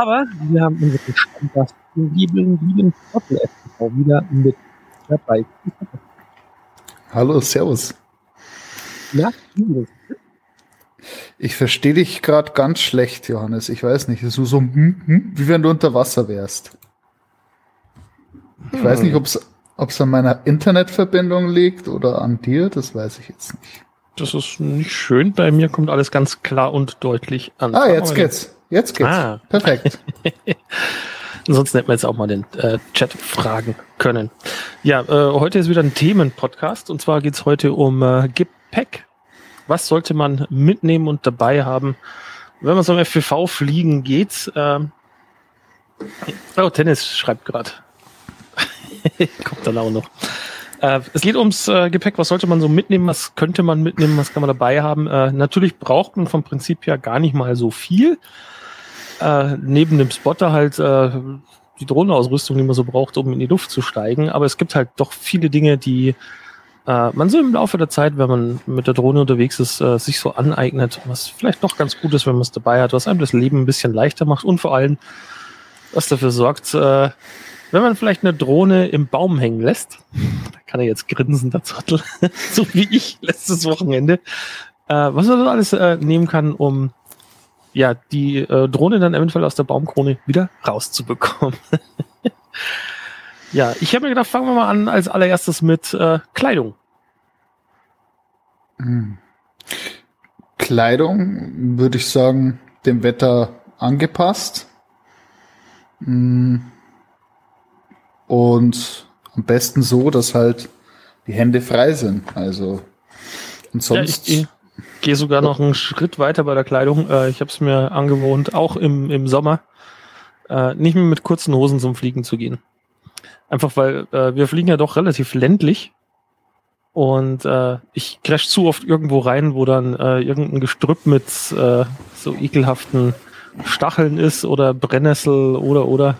Aber wir haben unseren Stammgast, den lieben, lieben Trottel FTV wieder mit dabei. Hallo, Servus. Ist Ich verstehe dich gerade ganz schlecht, Johannes. Ich weiß nicht, es ist so, hm, hm, wie wenn du unter Wasser wärst. Ich weiß nicht, ob es an meiner Internetverbindung liegt oder an dir, das weiß ich jetzt nicht. Das ist nicht schön. Bei mir kommt alles ganz klar und deutlich an. Ah, jetzt geht's. Jetzt geht's. Ah. Perfekt. Ansonsten hätten wir jetzt auch mal den äh, Chat fragen können. Ja, äh, heute ist wieder ein Themenpodcast und zwar geht's heute um äh, Gepäck. Was sollte man mitnehmen und dabei haben, wenn man so im FPV fliegen geht? Ähm oh, Tennis schreibt gerade. Kommt dann auch noch. Äh, es geht ums äh, Gepäck. Was sollte man so mitnehmen? Was könnte man mitnehmen? Was kann man dabei haben? Äh, natürlich braucht man vom Prinzip her gar nicht mal so viel. Äh, neben dem Spotter halt äh, die Drohnenausrüstung, die man so braucht, um in die Luft zu steigen. Aber es gibt halt doch viele Dinge, die äh, man so im Laufe der Zeit, wenn man mit der Drohne unterwegs ist, äh, sich so aneignet, was vielleicht doch ganz gut ist, wenn man es dabei hat, was einem das Leben ein bisschen leichter macht und vor allem, was dafür sorgt, äh, wenn man vielleicht eine Drohne im Baum hängen lässt, da kann er jetzt grinsen, der Zottel, so wie ich letztes Wochenende, äh, was man so alles äh, nehmen kann, um ja die äh, Drohne dann eventuell aus der Baumkrone wieder rauszubekommen. ja, ich habe mir gedacht, fangen wir mal an als allererstes mit äh, Kleidung. Hm. Kleidung würde ich sagen, dem Wetter angepasst. Hm. Und am besten so, dass halt die Hände frei sind. Also und sonst. Ja, ich, ich gehe sogar noch einen Schritt weiter bei der Kleidung. Äh, ich habe es mir angewohnt, auch im, im Sommer äh, nicht mehr mit kurzen Hosen zum Fliegen zu gehen. Einfach weil äh, wir fliegen ja doch relativ ländlich und äh, ich crash zu oft irgendwo rein, wo dann äh, irgendein Gestrüpp mit äh, so ekelhaften Stacheln ist oder Brennnessel oder oder.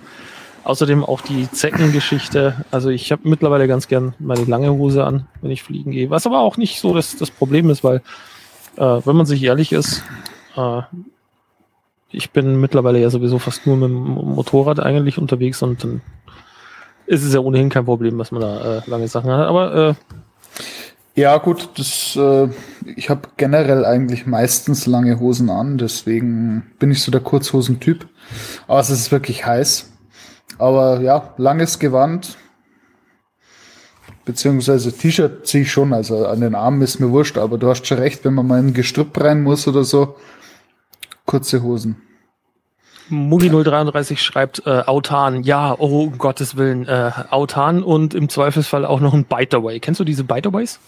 Außerdem auch die Zeckengeschichte. Also ich habe mittlerweile ganz gern meine lange Hose an, wenn ich fliegen gehe. Was aber auch nicht so das, das Problem ist, weil äh, wenn man sich ehrlich ist, äh, ich bin mittlerweile ja sowieso fast nur mit dem Motorrad eigentlich unterwegs und dann ist es ja ohnehin kein Problem, dass man da äh, lange Sachen hat. Aber äh, ja, gut, das, äh, ich habe generell eigentlich meistens lange Hosen an, deswegen bin ich so der Kurzhosentyp. Aber es ist wirklich heiß. Aber ja, langes Gewand, beziehungsweise T-Shirt ziehe ich schon, also an den Armen ist mir wurscht, aber du hast schon recht, wenn man mal in ein Gestrüpp rein muss oder so, kurze Hosen. Mugi033 schreibt äh, Autan, ja, oh um Gottes Willen, äh, Autan und im Zweifelsfall auch noch ein Biteaway. Kennst du diese Biteaways?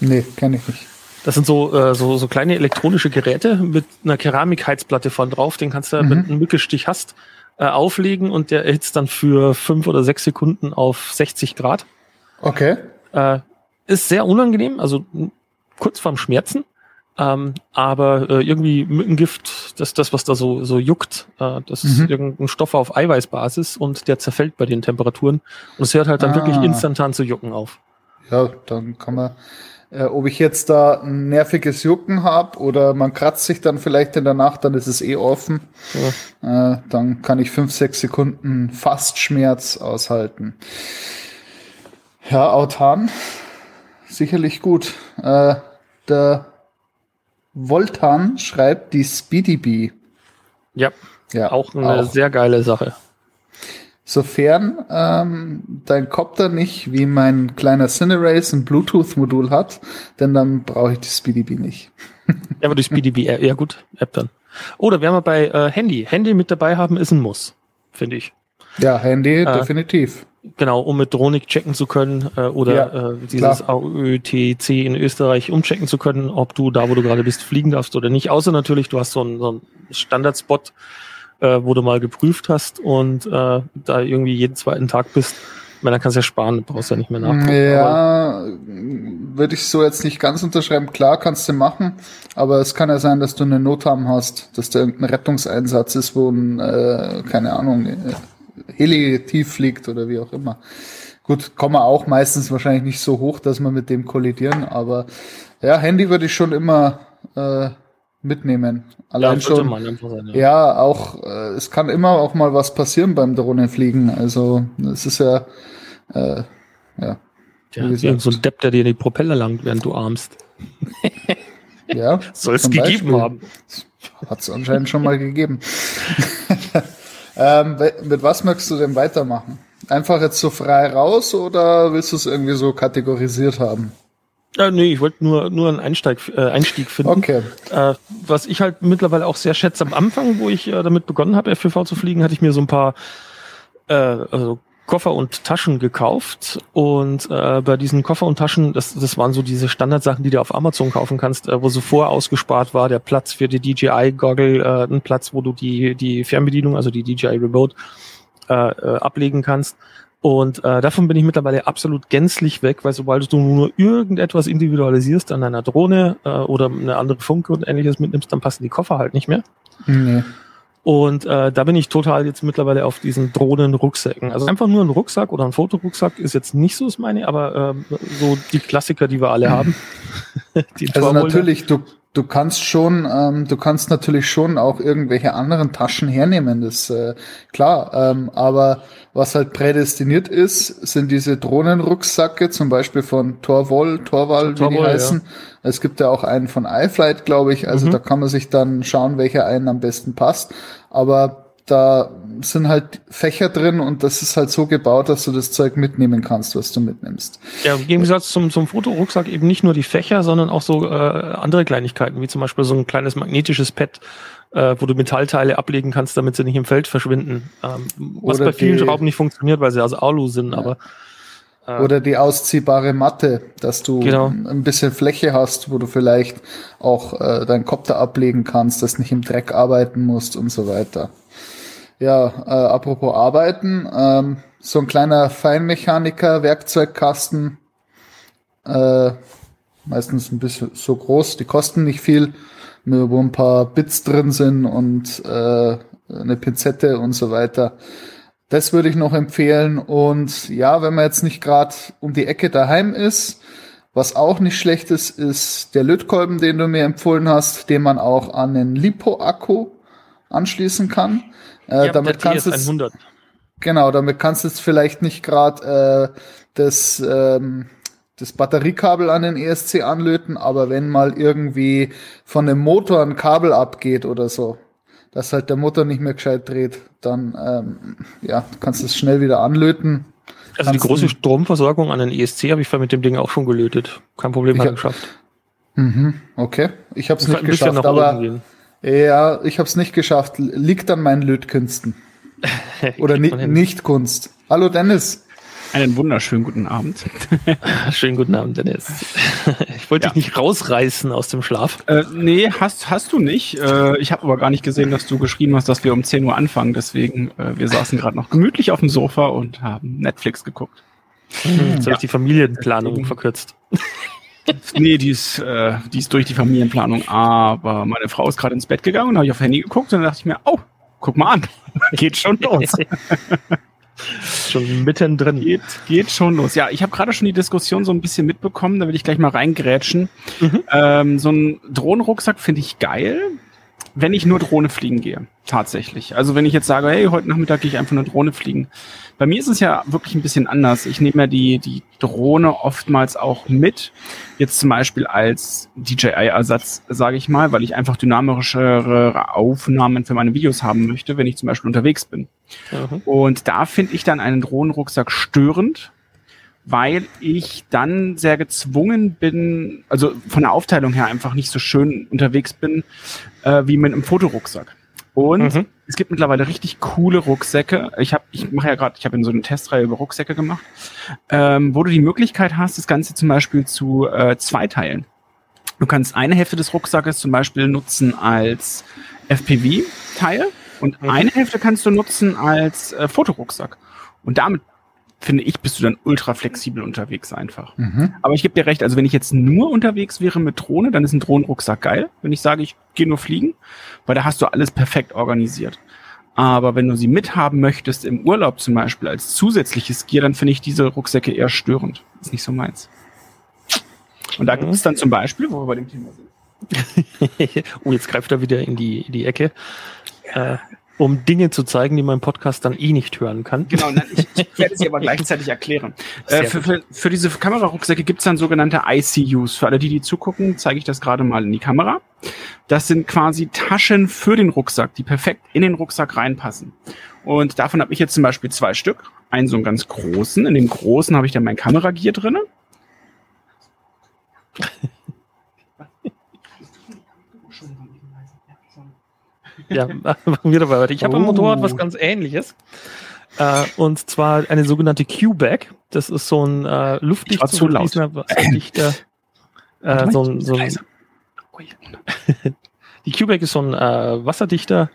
Nee, kenne ich nicht. Das sind so, äh, so, so kleine elektronische Geräte mit einer Keramikheizplatte von drauf, den kannst du, mhm. wenn du einen Mückestich hast, äh, auflegen und der erhitzt dann für fünf oder sechs Sekunden auf 60 Grad. Okay. Äh, ist sehr unangenehm, also kurz vorm Schmerzen. Ähm, aber äh, irgendwie Mückengift, das das, was da so, so juckt, äh, das mhm. ist irgendein Stoff auf Eiweißbasis und der zerfällt bei den Temperaturen. Und es hört halt dann ah. wirklich instantan zu jucken auf. Ja, dann kann man, äh, ob ich jetzt da ein nerviges Jucken habe oder man kratzt sich dann vielleicht in der Nacht, dann ist es eh offen. Ja. Äh, dann kann ich fünf, sechs Sekunden fast Schmerz aushalten. Ja, Autan, sicherlich gut. Äh, der Voltan schreibt die Speedy Bee. Ja, ja auch eine auch. sehr geile Sache. Sofern ähm, dein Copter nicht wie mein kleiner Cinerace ein Bluetooth-Modul hat, denn dann brauche ich die Speedy Bee nicht. ja, aber die Speedy Bee, ja gut, App dann. Oder wir bei äh, Handy. Handy mit dabei haben ist ein Muss, finde ich. Ja, Handy, äh, definitiv. Genau, um mit Dronik checken zu können äh, oder ja, äh, dieses AÖTC in Österreich umchecken zu können, ob du da, wo du gerade bist, fliegen darfst oder nicht. Außer natürlich, du hast so einen, so einen Standardspot, äh, wo du mal geprüft hast und äh, da irgendwie jeden zweiten Tag bist. Ich meine, dann kannst du ja sparen, du brauchst ja nicht mehr nachgucken. Ja, würde ich so jetzt nicht ganz unterschreiben. Klar kannst du machen, aber es kann ja sein, dass du eine Notarm hast, dass da irgendein Rettungseinsatz ist, wo ein, äh, keine Ahnung, äh, Heli tief fliegt oder wie auch immer. Gut, kommen wir auch meistens wahrscheinlich nicht so hoch, dass wir mit dem kollidieren, aber ja, Handy würde ich schon immer äh, mitnehmen. Allein Ja, schon. sein, ja. Ja, auch äh, es kann immer auch mal was passieren beim Drohnenfliegen. Also es ist ja äh, ja Ja, so ein Depp, der dir die Propeller langt, während du armst. ja Soll es gegeben Beispiel. haben. Hat es anscheinend schon mal gegeben. ähm, mit was möchtest du denn weitermachen? Einfach jetzt so frei raus oder willst du es irgendwie so kategorisiert haben? Äh, nee, ich wollte nur, nur einen Einsteig, äh, Einstieg finden. Okay. Äh, was ich halt mittlerweile auch sehr schätze, am Anfang, wo ich äh, damit begonnen habe, FPV zu fliegen, hatte ich mir so ein paar äh, also Koffer und Taschen gekauft. Und äh, bei diesen Koffer und Taschen, das, das waren so diese Standardsachen, die du auf Amazon kaufen kannst, äh, wo so vorher ausgespart war, der Platz für die DJI-Goggle, äh, ein Platz, wo du die, die Fernbedienung, also die DJI Remote, äh, äh, ablegen kannst. Und äh, davon bin ich mittlerweile absolut gänzlich weg, weil sobald du nur irgendetwas individualisierst an deiner Drohne äh, oder eine andere Funke und ähnliches mitnimmst, dann passen die Koffer halt nicht mehr. Nee. Und äh, da bin ich total jetzt mittlerweile auf diesen Drohnen-Rucksäcken. Also einfach nur ein Rucksack oder ein Fotorucksack ist jetzt nicht so das meine, aber ähm, so die Klassiker, die wir alle haben. die Also natürlich, du, du kannst schon, ähm, du kannst natürlich schon auch irgendwelche anderen Taschen hernehmen, das äh, klar. Ähm, aber was halt prädestiniert ist, sind diese Drohnenrucksacke, zum Beispiel von Torvol, Torval, wie die heißen. Es gibt ja auch einen von iFlight, glaube ich. Also Mhm. da kann man sich dann schauen, welcher einen am besten passt. Aber da sind halt Fächer drin und das ist halt so gebaut, dass du das Zeug mitnehmen kannst, was du mitnimmst. Ja, im Gegensatz zum, zum Fotorucksack eben nicht nur die Fächer, sondern auch so äh, andere Kleinigkeiten, wie zum Beispiel so ein kleines magnetisches Pad, äh, wo du Metallteile ablegen kannst, damit sie nicht im Feld verschwinden. Ähm, was Oder bei vielen die- Schrauben nicht funktioniert, weil sie aus Alu sind, aber äh, Oder die ausziehbare Matte, dass du Genau. ein bisschen Fläche hast, wo du vielleicht auch äh, deinen Kopter ablegen kannst, dass nicht im Dreck arbeiten musst und so weiter. Ja, äh, apropos Arbeiten, ähm, so ein kleiner Feinmechaniker, Werkzeugkasten, äh, meistens ein bisschen so groß, die kosten nicht viel, nur wo ein paar Bits drin sind und äh, eine Pinzette und so weiter. Das würde ich noch empfehlen. Und ja, wenn man jetzt nicht gerade um die Ecke daheim ist, was auch nicht schlecht ist, ist der Lötkolben, den du mir empfohlen hast, den man auch an den Lipo-Akku anschließen kann. Äh, ja, damit kannst du jetzt- TS100. Genau, damit kannst du jetzt vielleicht nicht gerade äh, das, ähm, das Batteriekabel an den ESC anlöten, aber wenn mal irgendwie von dem Motor ein Kabel abgeht oder so, dass halt der Motor nicht mehr gescheit dreht, dann ähm, ja, kannst du es schnell wieder anlöten. Also die große Stromversorgung an den ESC habe ich mit dem Ding auch schon gelötet. Kein Problem, Ich hat hab- geschafft. Mhm, okay, ich habe es Muss nicht geschafft, aber ja, ich habe es nicht geschafft. Liegt an meinen Lötkünsten oder ni nicht Kunst. Hallo Dennis. Einen wunderschönen guten Abend. Schönen guten Abend, Dennis. Ich wollte Ja. dich nicht rausreißen aus dem Schlaf. Äh, nee, hast, hast du nicht. Äh, ich habe aber gar nicht gesehen, dass du geschrieben hast, dass wir um 10 Uhr anfangen. Deswegen, äh, wir saßen gerade noch gemütlich auf dem Sofa und haben Netflix geguckt. Jetzt habe ich die Familienplanung verkürzt. Nee, die ist, äh, die ist durch die Familienplanung. Aber meine Frau ist gerade ins Bett gegangen und habe ich auf Handy geguckt und dann dachte ich mir, oh, guck mal an. Geht schon los. Schon mittendrin. Geht, geht schon los. Ja, ich habe gerade schon die Diskussion so ein bisschen mitbekommen, da will ich gleich mal reingrätschen. Mhm. Ähm, so ein Drohnenrucksack finde ich geil, wenn ich nur Drohne fliegen gehe. Tatsächlich. Also wenn ich jetzt sage, hey, heute Nachmittag gehe ich einfach nur Drohne fliegen. Bei mir ist es ja wirklich ein bisschen anders. Ich nehme ja die, die Drohne oftmals auch mit. Jetzt zum Beispiel als DJI-Ersatz, sage ich mal, weil ich einfach dynamischere Aufnahmen für meine Videos haben möchte, wenn ich zum Beispiel unterwegs bin. Mhm. Und da finde ich dann einen Drohnenrucksack störend, weil ich dann sehr gezwungen bin, also von der Aufteilung her einfach nicht so schön unterwegs bin, äh, wie mit einem Fotorucksack. Und Mhm. es gibt mittlerweile richtig coole Rucksäcke. Ich habe, ich mache ja gerade, ich habe in so eine Testreihe über Rucksäcke gemacht, ähm, wo du die Möglichkeit hast, das Ganze zum Beispiel zu äh, zweiteilen. Du kannst eine Hälfte des Rucksackes zum Beispiel nutzen als FPV-Teil Und Mhm. eine Hälfte kannst du nutzen als äh, Fotorucksack. Und damit, finde ich, bist du dann ultra flexibel unterwegs einfach. Mhm. Aber ich gebe dir recht, also wenn ich jetzt nur unterwegs wäre mit Drohne, dann ist ein Drohnenrucksack geil. Wenn ich sage, ich gehe nur fliegen, weil da hast du alles perfekt organisiert. Aber wenn du sie mithaben möchtest im Urlaub zum Beispiel als zusätzliches Gear, dann finde ich diese Rucksäcke eher störend. Ist nicht so meins. Und da Mhm. gibt es dann zum Beispiel, wo wir bei dem Thema sind. oh, jetzt greift er wieder in die, in die Ecke. Äh, um Dinge zu zeigen, die man im Podcast dann eh nicht hören kann. Genau, nein, ich, ich werde sie aber gleichzeitig erklären. Äh, für, für, für diese Kamerarucksäcke gibt es dann sogenannte ICUs. Für alle, die die zugucken, zeige ich das gerade mal in die Kamera. Das sind quasi Taschen für den Rucksack, die perfekt in den Rucksack reinpassen. Und davon habe ich jetzt zum Beispiel zwei Stück. Einen so einen ganz großen. In dem großen habe ich dann mein Kameragear drinne. Ja, machen wir dabei weiter. Ich habe am Oh. Motorrad was ganz ähnliches. Äh, und zwar eine sogenannte Q-Bag. Das ist so ein äh, luftdicht Ich war zu laut. wasserdichter, äh, so ein, so ein. Die Q-Bag ist so ein äh, wasserdichter,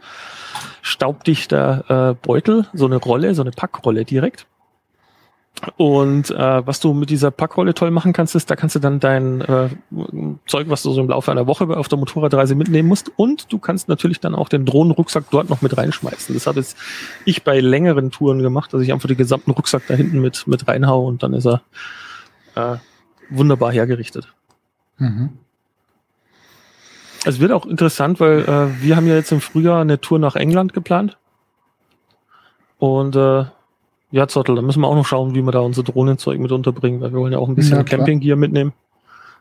staubdichter äh, Beutel, so eine Rolle, so eine Packrolle direkt. Und äh, was du mit dieser Packrolle toll machen kannst, ist, da kannst du dann dein äh, Zeug, was du so im Laufe einer Woche auf der Motorradreise mitnehmen musst, und du kannst natürlich dann auch den Drohnenrucksack dort noch mit reinschmeißen. Das habe jetzt ich bei längeren Touren gemacht, dass ich einfach den gesamten Rucksack da hinten mit, mit reinhau und dann ist er äh, wunderbar hergerichtet. Mhm. Es wird auch interessant, weil äh, wir haben ja jetzt im Frühjahr eine Tour nach England geplant. Und äh, ja, Zottel, da müssen wir auch noch schauen, wie wir da unser Drohnenzeug mit unterbringen, weil wir wollen ja auch ein bisschen Ja. Campinggear mitnehmen.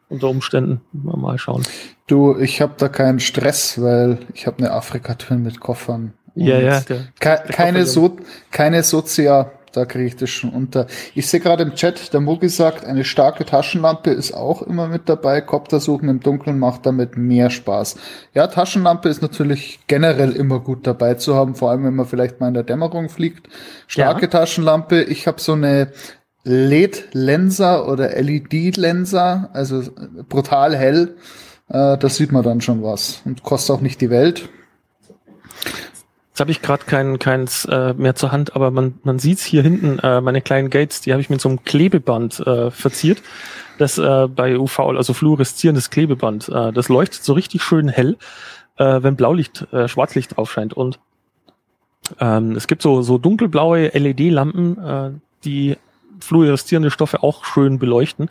Unter Umständen mal, mal schauen. Du, ich habe da keinen Stress, weil ich habe eine Afrika-Tour mit Koffern. Ja, ja, der, Ke keine, Koffer, so keine Sozia, da kriege ich das schon unter. Ich sehe gerade im Chat, der Mugi sagt, eine starke Taschenlampe ist auch immer mit dabei. Kopter suchen im Dunkeln macht damit mehr Spaß. Ja, Taschenlampe ist natürlich generell immer gut dabei zu haben, vor allem wenn man vielleicht mal in der Dämmerung fliegt. Starke Ja. Taschenlampe. Ich habe so eine LED-Lenser oder LED-Lenser, also brutal hell. Äh, da sieht man dann schon was und kostet auch nicht die Welt. Jetzt habe ich gerade kein, keins äh, mehr zur Hand, aber man, man sieht's hier hinten, äh, meine kleinen Gates, die habe ich mit so einem Klebeband äh, verziert. Das äh, bei UV, also fluoreszierendes Klebeband, äh, das leuchtet so richtig schön hell, äh, wenn Blaulicht, äh, Schwarzlicht drauf scheint. Und ähm, es gibt so, so dunkelblaue LED-Lampen, äh, die fluoreszierende Stoffe auch schön beleuchten.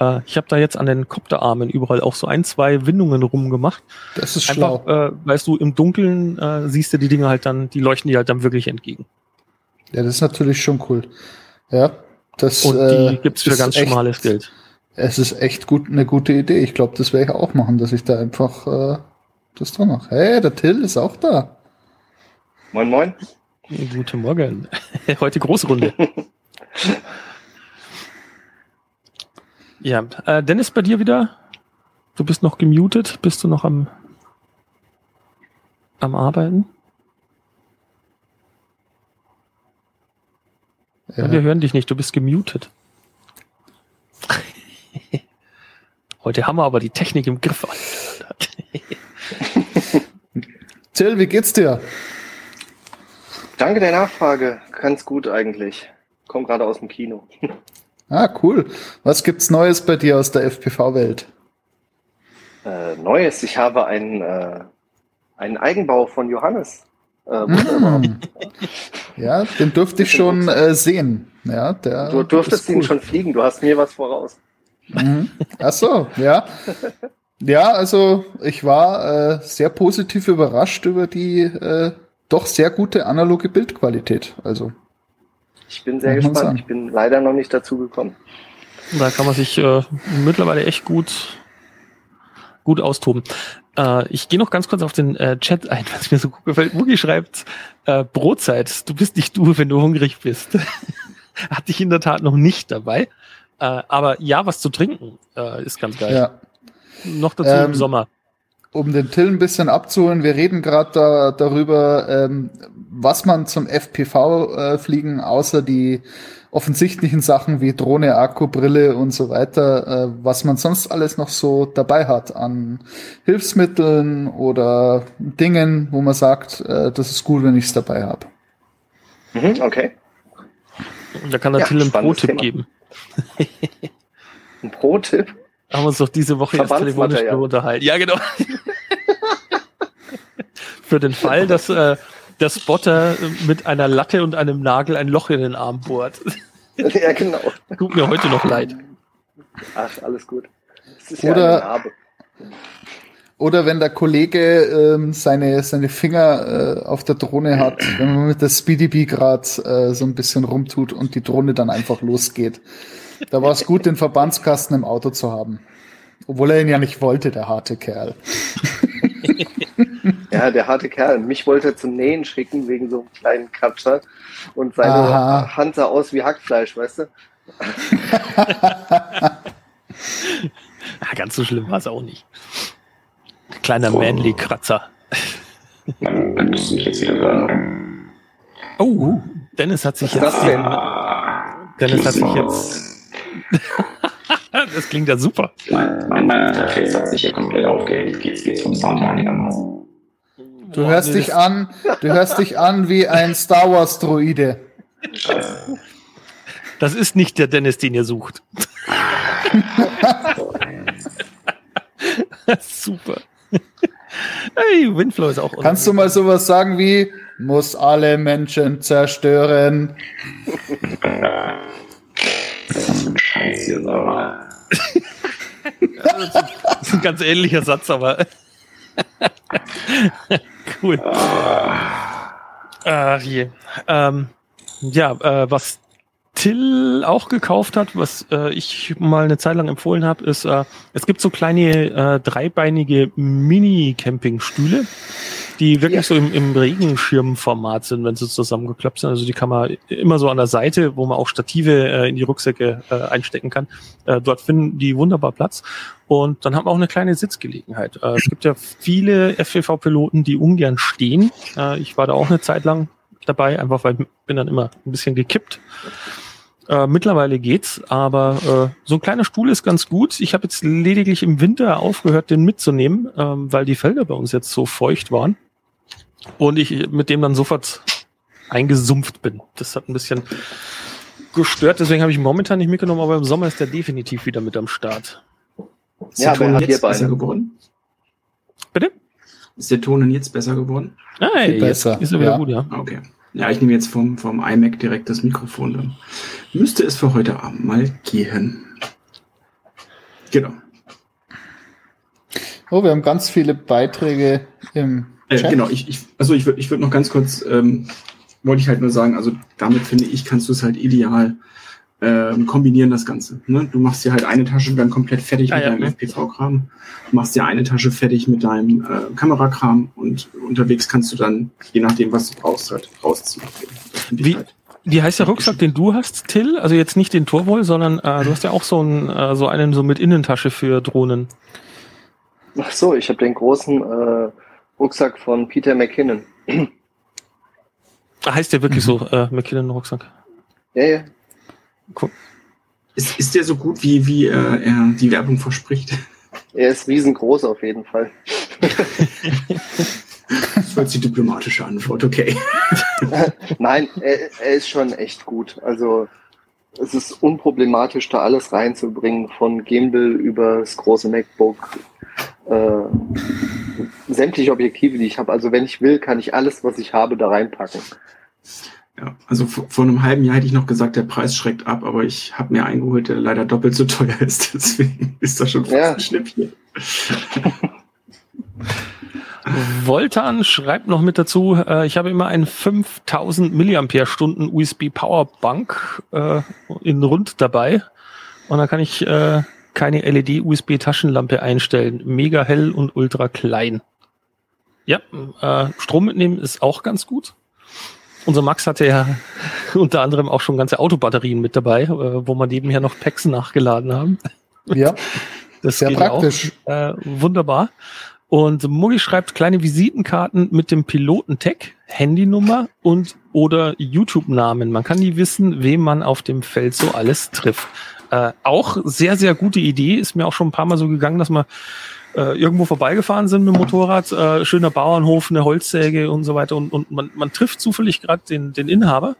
Äh, ich habe da jetzt an den Kopterarmen überall auch so ein, zwei Windungen rumgemacht. Das ist schlau. Einfach, äh, weißt du, im Dunkeln äh, siehst du die Dinge halt dann, die leuchten dir halt dann wirklich entgegen. Ja, das ist natürlich schon cool. Ja, das Und äh, die gibt's für ganz echt- schmales Geld. Es ist echt gut, eine gute Idee. Ich glaube, das werde ich auch machen, dass ich da einfach äh, das dran mache. Hey, der Till ist auch da. Moin, moin. Guten Morgen. Heute Großrunde. ja, äh, Dennis, bei dir wieder? Du bist noch gemutet? Bist du noch am, am Arbeiten? Ja. Wir hören dich nicht, du bist gemutet. Heute haben wir aber die Technik im Griff. Till, wie geht's dir? Danke der Nachfrage. Ganz gut eigentlich. Komm gerade aus dem Kino. Ah, cool. Was gibt's Neues bei dir aus der FPV-Welt? Äh, Neues. Ich habe einen, äh, einen Eigenbau von Johannes. Äh. Hm. Ja, den durfte ich schon äh, sehen. Ja, der Du durftest cool. ihn schon fliegen. Du hast mir was voraus. Mhm. Ach so, ja. Ja, also ich war äh, sehr positiv überrascht über die äh, doch sehr gute analoge Bildqualität. Also Ich bin sehr gespannt. sagen. Ich bin leider noch nicht dazu gekommen. Da kann man sich äh, mittlerweile echt gut, gut austoben. Äh, ich gehe noch ganz kurz auf den äh, Chat ein, was mir so gut gefällt. Mugi schreibt, äh, Brotzeit, du bist nicht du, wenn du hungrig bist. Hatte ich in der Tat noch nicht dabei. Äh, aber ja, was zu trinken äh, ist ganz geil. ja. Noch dazu Ähm, im Sommer. Um den Till ein bisschen abzuholen, wir reden gerade da, darüber, ähm, was man zum FPV-Fliegen äh, außer die offensichtlichen Sachen wie Drohne, Akku, Brille und so weiter, äh, was man sonst alles noch so dabei hat an Hilfsmitteln oder Dingen, wo man sagt, äh, das ist gut, wenn ich es dabei habe. Mhm, okay. Da kann der Ja, Till einen Pro-Tipp geben. Ein Pro-Tipp. Haben wir uns doch diese Woche erst telefonisch drüber unterhalten. Ja, genau. Für den Fall, dass äh, der Spotter mit einer Latte und einem Nagel ein Loch in den Arm bohrt. ja, genau. Tut mir heute noch leid. Ach, alles gut. Das ist Oder- ja. Oder wenn der Kollege ähm, seine, seine Finger äh, auf der Drohne hat, wenn man mit der Speedy Bee gerade äh, so ein bisschen rumtut und die Drohne dann einfach losgeht. Da war es gut, den Verbandskasten im Auto zu haben. Obwohl er ihn ja nicht wollte, der harte Kerl. Ja, der harte Kerl. Mich wollte er zum Nähen schicken wegen so einem kleinen Katscher. Und seine Aha. Hand sah aus wie Hackfleisch, weißt du? Ja, ganz so schlimm war es auch nicht. Kleiner Manly-Kratzer. Dann, jetzt wieder hören. Oh, Dennis hat sich Was ist jetzt. das denn? Dennis hat sich jetzt. das klingt ja super. Mein, mein, mein Interface hat sich hier komplett aufgehängt. Geht's, geht's vom Sound einigermaßen? Du hörst dich an, du hörst dich an wie ein Star Wars Droide. Scheiße. Das ist nicht der Dennis, den ihr sucht. super. Hey, Windflow ist auch. Kannst du mal sowas sagen wie muss alle Menschen zerstören? Das ist ein Scheiß hier, sag mal. Das ist ein ganz ähnlicher Satz, aber. cool. Ach je. Ähm, ja, äh, was Till auch gekauft hat, was äh, ich mal eine Zeit lang empfohlen habe, ist, äh, es gibt so kleine äh, dreibeinige Mini-Campingstühle, die wirklich Ja. so im, im Regenschirmformat sind, wenn sie zusammengeklappt sind. Also die kann man immer so an der Seite, wo man auch Stative äh, in die Rucksäcke äh, einstecken kann. Äh, dort finden die wunderbar Platz. Und dann haben wir auch eine kleine Sitzgelegenheit. Äh, es gibt ja viele FPV-Piloten, die ungern stehen. Äh, ich war da auch eine Zeit lang dabei, einfach weil ich bin dann immer ein bisschen gekippt. Äh, mittlerweile geht's, aber äh, so ein kleiner Stuhl ist ganz gut. Ich habe jetzt lediglich im Winter aufgehört, den mitzunehmen, ähm, weil die Felder bei uns jetzt so feucht waren und ich mit dem dann sofort eingesumpft bin. Das hat ein bisschen gestört, deswegen habe ich ihn momentan nicht mitgenommen, aber im Sommer ist der definitiv wieder mit am Start. Ist Ja, der wer Ton hat jetzt besser geworden? Bitte? Ist der Ton denn jetzt besser geworden? Ah, Viel jetzt besser, ist er wieder ja. gut, ja. Ah, Okay. Ja, ich nehme jetzt vom, vom iMac direkt das Mikrofon. Dann müsste es für heute Abend mal gehen. Genau. Oh, wir haben ganz viele Beiträge im Äh, Chat. genau, ich, ich, also ich würde ich würd noch ganz kurz, ähm, wollte ich halt nur sagen, also damit finde ich, kannst du es halt ideal ähm, kombinieren, das Ganze. Ne? Du machst dir halt eine Tasche dann komplett fertig Ah, mit ja. deinem FPV-Kram, machst dir eine Tasche fertig mit deinem äh, Kamerakram und unterwegs kannst du dann, je nachdem, was du brauchst, halt rausziehen. Das finde ich Wie- halt. Wie heißt der Rucksack, den du hast, Till? Also jetzt nicht den Torwoll, sondern äh, du hast ja auch so einen, äh, so einen so mit Innentasche für Drohnen. Ach so, ich habe den großen äh, Rucksack von Peter McKinnon. Ah, Heißt der wirklich so, äh, McKinnon Rucksack? Ja, ja. Ist, ist der so gut, wie, wie äh, er die Werbung verspricht? Er ist riesengroß auf jeden Fall. Das war jetzt die diplomatische Antwort, okay. Nein, er, er ist schon echt gut. Also es ist unproblematisch, da alles reinzubringen, von Gimbal über das große MacBook, äh, sämtliche Objektive, die ich habe. Also wenn ich will, kann ich alles, was ich habe, da reinpacken. Ja, also vor, einem halben Jahr hätte ich noch gesagt, der Preis schreckt ab, aber ich habe mir eingeholt, der leider doppelt so teuer ist. Deswegen ist das schon fast Ja. ein Schnäppchen. Voltan schreibt noch mit dazu, äh, ich habe immer einen 5000 Milliampere-Stunden USB Powerbank äh, in rund dabei und da kann ich äh, keine LED-USB-Taschenlampe einstellen. Mega hell und ultra klein. Ja, äh, Strom mitnehmen ist auch ganz gut. Unser Max hatte ja unter anderem auch schon ganze Autobatterien mit dabei, äh, wo man nebenher noch Packs nachgeladen haben. Ja, Das sehr praktisch. Auch, äh, wunderbar. Und Muggi schreibt kleine Visitenkarten mit dem Pilotentag, Handynummer und oder YouTube-Namen. Man kann nie wissen, wem man auf dem Feld so alles trifft. Äh, auch sehr, sehr gute Idee. Ist mir auch schon ein paar Mal so gegangen, dass man äh, irgendwo vorbeigefahren sind mit dem Motorrad, äh, schöner Bauernhof, eine Holzsäge und so weiter und, und man, man trifft zufällig gerade den, den Inhaber,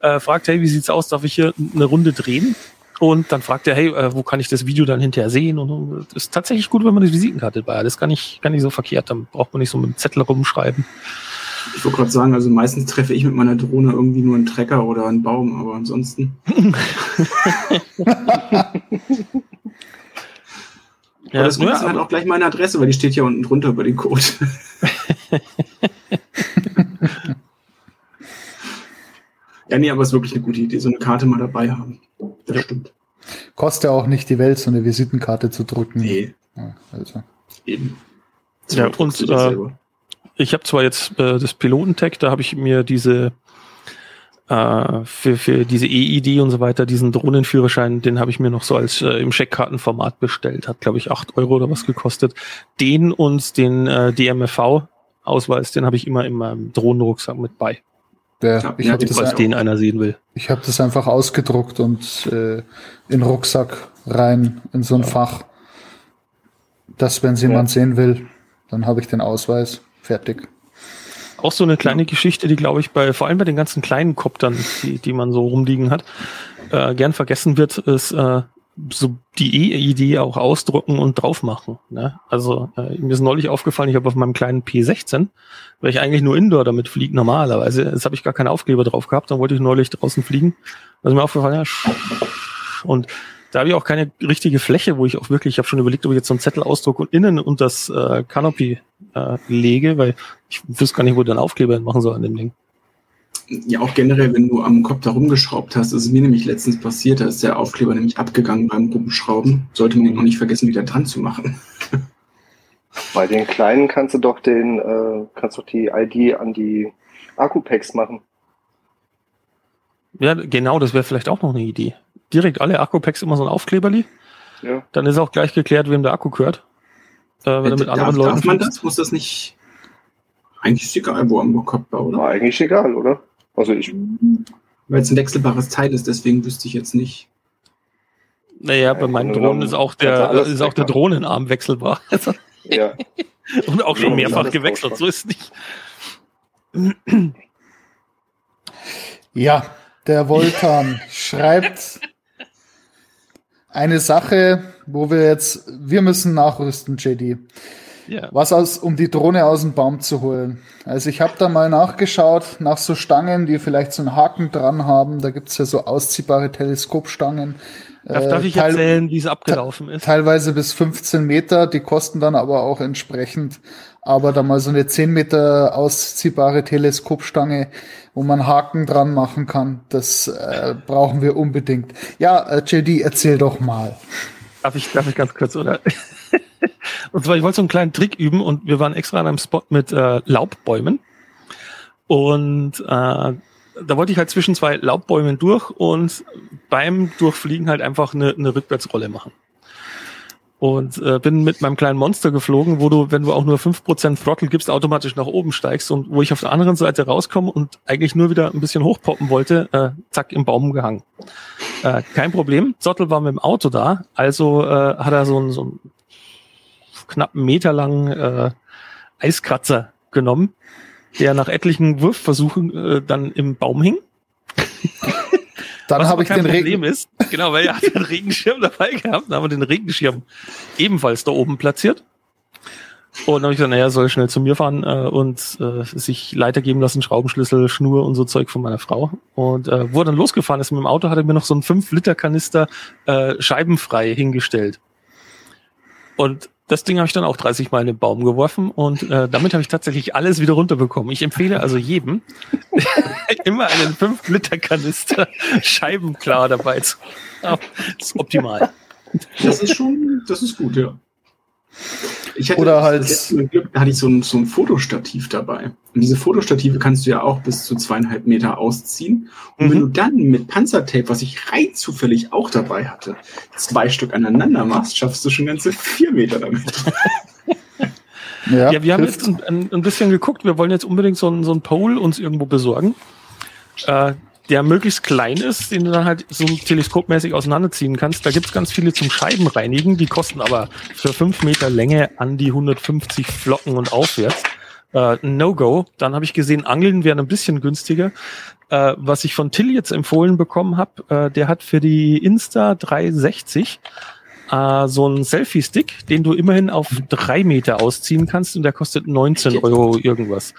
äh, fragt, hey, wie sieht's aus, darf ich hier eine Runde drehen? Und dann fragt er, hey, äh, wo kann ich das Video dann hinterher sehen? Und, das ist tatsächlich gut, wenn man eine Visitenkarte dabei hat. Das kann nicht, kann nicht so verkehrt. Dann braucht man nicht so mit dem Zettel rumschreiben. Ich wollte gerade sagen, also meistens treffe ich mit meiner Drohne irgendwie nur einen Trecker oder einen Baum, aber ansonsten. Ja, das Gute ist halt auch gleich meine Adresse, weil die steht ja unten drunter über den Code. ja, nee, aber es ist wirklich eine gute Idee, so eine Karte mal dabei haben. Das Ja. stimmt. Kostet ja auch nicht die Welt, so eine Visitenkarte zu drücken. Nee, Ja, also. eben. Ja, druckst und, du das äh, ich habe zwar jetzt äh, das Pilotentag, da habe ich mir diese äh, für, für diese EID und so weiter, diesen Drohnenführerschein, den habe ich mir noch so als äh, im Scheckkartenformat bestellt. Hat, glaube ich, acht Euro oder was gekostet. Den und den äh, DMFV-Ausweis, den habe ich immer in meinem Drohnenrucksack mit bei, Der, Ja, ich ja, habe den das, ja. den einer sehen will. ich hab das einfach ausgedruckt und äh, in den Rucksack rein in so ein Fach. Dass, wenn es jemand sehen will, dann habe ich den Ausweis. Fertig. Auch so eine kleine Geschichte, die, glaube ich, bei vor allem bei den ganzen kleinen Koptern, die, die man so rumliegen hat, äh, gern vergessen wird, ist äh, so die E-Idee auch ausdrucken und drauf machen. Ne? Also äh, mir ist neulich aufgefallen, ich habe auf meinem kleinen P16, weil ich eigentlich nur Indoor damit fliege normalerweise, jetzt habe ich gar keinen Aufkleber drauf gehabt, dann wollte ich neulich draußen fliegen. Ist mir aufgefallen, ja, und da habe ich auch keine richtige Fläche, wo ich auch wirklich, ich habe schon überlegt, ob ich jetzt so einen Zettel ausdrucke und innen und das äh, Canopy äh, lege, weil ich wüsste gar nicht, wo ich dann Aufkleber machen soll an dem Ding. Ja, auch generell, wenn du am Kopf da rumgeschraubt hast, das ist mir nämlich letztens passiert, da ist der Aufkleber nämlich abgegangen beim Rumschrauben. Sollte man ihn auch nicht vergessen, wieder dran zu machen. Bei den kleinen kannst du doch den, äh, kannst doch die ID an die Akkupacks machen. Ja, genau, das wäre vielleicht auch noch eine Idee. Direkt alle Akkupacks immer so ein Aufkleberli, Ja. dann ist auch gleich geklärt, wem der Akku gehört. Äh, wenn du mit darf, anderen Leuten darf man das? Muss das nicht? Eigentlich ist egal, wo am Kopf war, oder? War eigentlich egal, oder? Also ich, Weil es ein wechselbares Teil ist, deswegen wüsste ich jetzt nicht. Naja, bei meinen Drohnen ist auch der, ist auch der. Drohnenarm wechselbar. ja. Und auch schon mehrfach gewechselt, so ist nicht. Ja, der Voltan schreibt eine Sache, wo wir jetzt, wir müssen nachrüsten, JD. Ja. Was aus, um die Drohne aus dem Baum zu holen. Also ich habe da mal nachgeschaut nach so Stangen, die vielleicht so einen Haken dran haben. Da gibt's ja so ausziehbare Teleskopstangen. Darf, Äh, darf ich teil- erzählen, wie es abgelaufen ist? Teilweise bis 15 Meter, die kosten dann aber auch entsprechend. Aber da mal so eine 10 Meter ausziehbare Teleskopstange, wo man Haken dran machen kann, das äh, brauchen wir unbedingt. Ja, äh, JD, erzähl doch mal. Darf ich, darf ich ganz kurz, oder? und zwar, ich wollte so einen kleinen Trick üben und wir waren extra an einem Spot mit äh, Laubbäumen. Und äh, da wollte ich halt zwischen zwei Laubbäumen durch und beim Durchfliegen halt einfach eine, eine Rückwärtsrolle machen. Und äh, bin mit meinem kleinen Monster geflogen, wo du, wenn du auch nur 5% Throttle gibst, automatisch nach oben steigst und wo ich auf der anderen Seite rauskomme und eigentlich nur wieder ein bisschen hochpoppen wollte, äh, zack, im Baum gehangen. Äh, kein Problem. Zottel war mit dem Auto da, also äh, hat er so einen, so einen knappen Meter langen äh, Eiskratzer genommen, der nach etlichen Wurfversuchen äh, dann im Baum hing. Dann Was habe ich kein den Problem Regen. ist, genau, weil er hat einen Regenschirm dabei gehabt, dann haben wir den Regenschirm ebenfalls da oben platziert. Und dann habe ich gesagt, naja, soll schnell zu mir fahren äh, und äh, sich Leiter geben lassen, Schraubenschlüssel, Schnur und so Zeug von meiner Frau. Und äh, wo er dann losgefahren ist mit dem Auto, hat er mir noch so einen 5-Liter-Kanister äh, scheibenfrei hingestellt. Und das Ding habe ich dann auch 30 Mal in den Baum geworfen und äh, damit habe ich tatsächlich alles wieder runterbekommen. Ich empfehle also jedem, immer einen 5-Liter-Kanister scheibenklar dabei zu haben. Das ist optimal. Das ist schon, das ist gut, ja. Ich hatte Oder halt- Glück, da hatte ich so ein, so ein Fotostativ dabei. Und diese Fotostative kannst du ja auch bis zu zweieinhalb Meter ausziehen. Und wenn Mhm. du dann mit Panzertape, was ich rein zufällig auch dabei hatte, zwei Stück aneinander machst, schaffst du schon ganze vier Meter damit. Ja, wir haben jetzt ein, ein, ein bisschen geguckt. Wir wollen jetzt unbedingt so ein, so ein Pole uns irgendwo besorgen, äh, der möglichst klein ist, den du dann halt so teleskopmäßig auseinanderziehen kannst. Da gibt's ganz viele zum Scheibenreinigen, die kosten aber für fünf Meter Länge an die 150 Flocken und aufwärts. Äh, No-Go. Dann habe ich gesehen, Angeln wären ein bisschen günstiger. Äh, was ich von Till jetzt empfohlen bekommen habe, äh, der hat für die Insta 360 äh, so einen Selfie-Stick, den du immerhin auf drei Meter ausziehen kannst und der kostet 19 Euro irgendwas.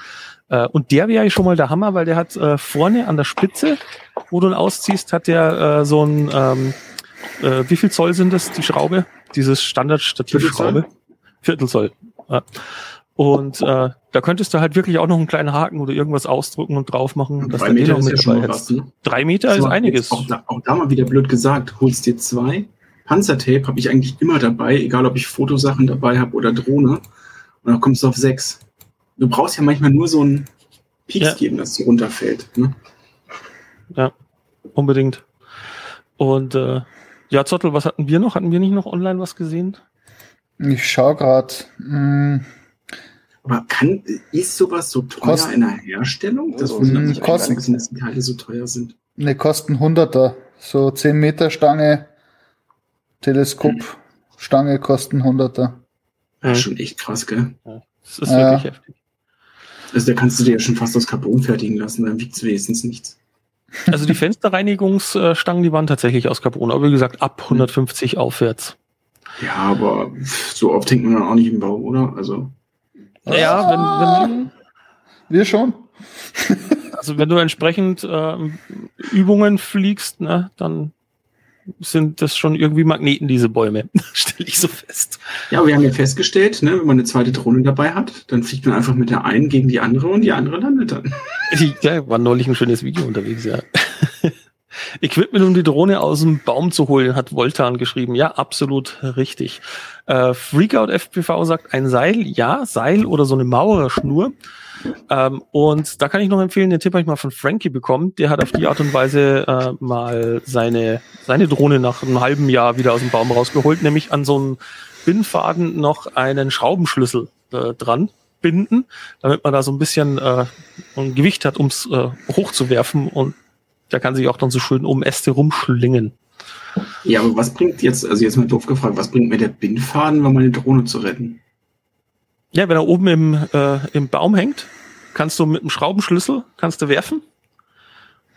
Äh, und der wäre ja schon mal der Hammer, weil der hat äh, vorne an der Spitze, wo du ihn ausziehst, hat der äh, so ein, ähm, äh, wie viel Zoll sind das, die Schraube? Dieses Standard-Stativschraube? Viertelzoll. Ja. Und äh, da könntest du halt wirklich auch noch einen kleinen Haken oder irgendwas ausdrucken und drauf machen, dass Drei Meter ist ja schon mal was, ne? Drei Meter ist So, einiges. jetzt Auch da, auch da mal wieder blöd gesagt, holst dir zwei. Panzertape habe ich eigentlich immer dabei, egal ob ich Fotosachen dabei habe oder Drohne. Und dann kommst du auf sechs. Du brauchst ja manchmal nur so einen Pieks Ja. geben, dass sie runterfällt. Ne? Unbedingt. Und äh, ja, Zottel, was hatten wir noch? Hatten wir nicht noch online was gesehen? Ich schau gerade. Aber kann, ist sowas so teuer Kost- in der Herstellung? Das Oh, wundert mich kost- eigentlich, dass die Teile so teuer sind. Ne, kosten Hunderter. So 10 Meter Stange, Teleskopstange kosten Hunderter. Das ist Mhm. schon echt krass, gell? Das ist Ja. wirklich heftig. Also da kannst du dir ja schon fast aus Carbon fertigen lassen, dann wiegt es wenigstens nichts. Also die Fensterreinigungsstangen, die waren tatsächlich aus Carbon, aber wie gesagt, ab 150 aufwärts. Ja, aber so oft hängt man dann auch nicht im Baum, oder? Also, Ja, wenn, wenn, Wir schon. also wenn du entsprechend ähm, Übungen fliegst, ne, dann sind das schon irgendwie Magneten, diese Bäume. Stelle ich so fest. ja, wir haben ja festgestellt, ne, wenn man eine zweite Drohne dabei hat, dann fliegt man einfach mit der einen gegen die andere und die andere landet dann. Ja, war neulich ein schönes Video unterwegs, ja. Equipment, um die Drohne aus dem Baum zu holen, hat Voltan geschrieben. Ja, absolut richtig. Äh, Freakout FPV sagt ein Seil, ja, Seil oder so eine Maurerschnur. Ähm, und da kann ich noch empfehlen, den Tipp habe ich mal von Frankie bekommen. Der hat auf die Art und Weise äh, mal seine, seine Drohne nach einem halben Jahr wieder aus dem Baum rausgeholt, nämlich an so einem Bindfaden noch einen Schraubenschlüssel äh, dran binden, damit man da so ein bisschen äh, ein Gewicht hat, ums äh, hochzuwerfen und der kann sich auch dann so schön um Äste rumschlingen. Ja, aber was bringt jetzt, also jetzt mal doof gefragt, was bringt mir der Bindfaden, um meine Drohne zu retten? Ja, wenn er oben im, äh, im Baum hängt, kannst du mit einem Schraubenschlüssel kannst du werfen.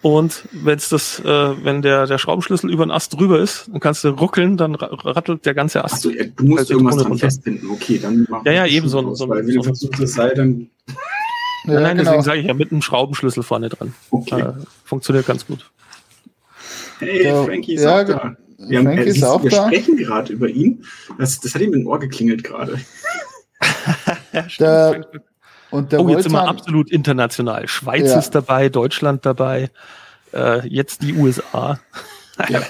Und wenn's das, äh, wenn der, der Schraubenschlüssel über den Ast drüber ist, dann kannst du ruckeln, dann ra- rattelt der ganze Ast. Achso, ja, du musst die irgendwas dran festbinden. Okay, dann mach Ja, ja, eben so so Weil wenn so du versuchst, das Seil, dann Ja, Nein, genau. deswegen sage ich ja mit einem Schraubenschlüssel vorne dran. okay. Äh, funktioniert ganz gut. Hey, Frankie ist ja, auch da. Wir, haben, Frankie äh, ist siehst wir da. sprechen gerade über ihn. Das, das hat ihm im Ohr geklingelt gerade. Der, und der oh, jetzt sind wir Voltan, absolut international. Schweiz Ja. ist dabei, Deutschland dabei, äh, jetzt die USA. der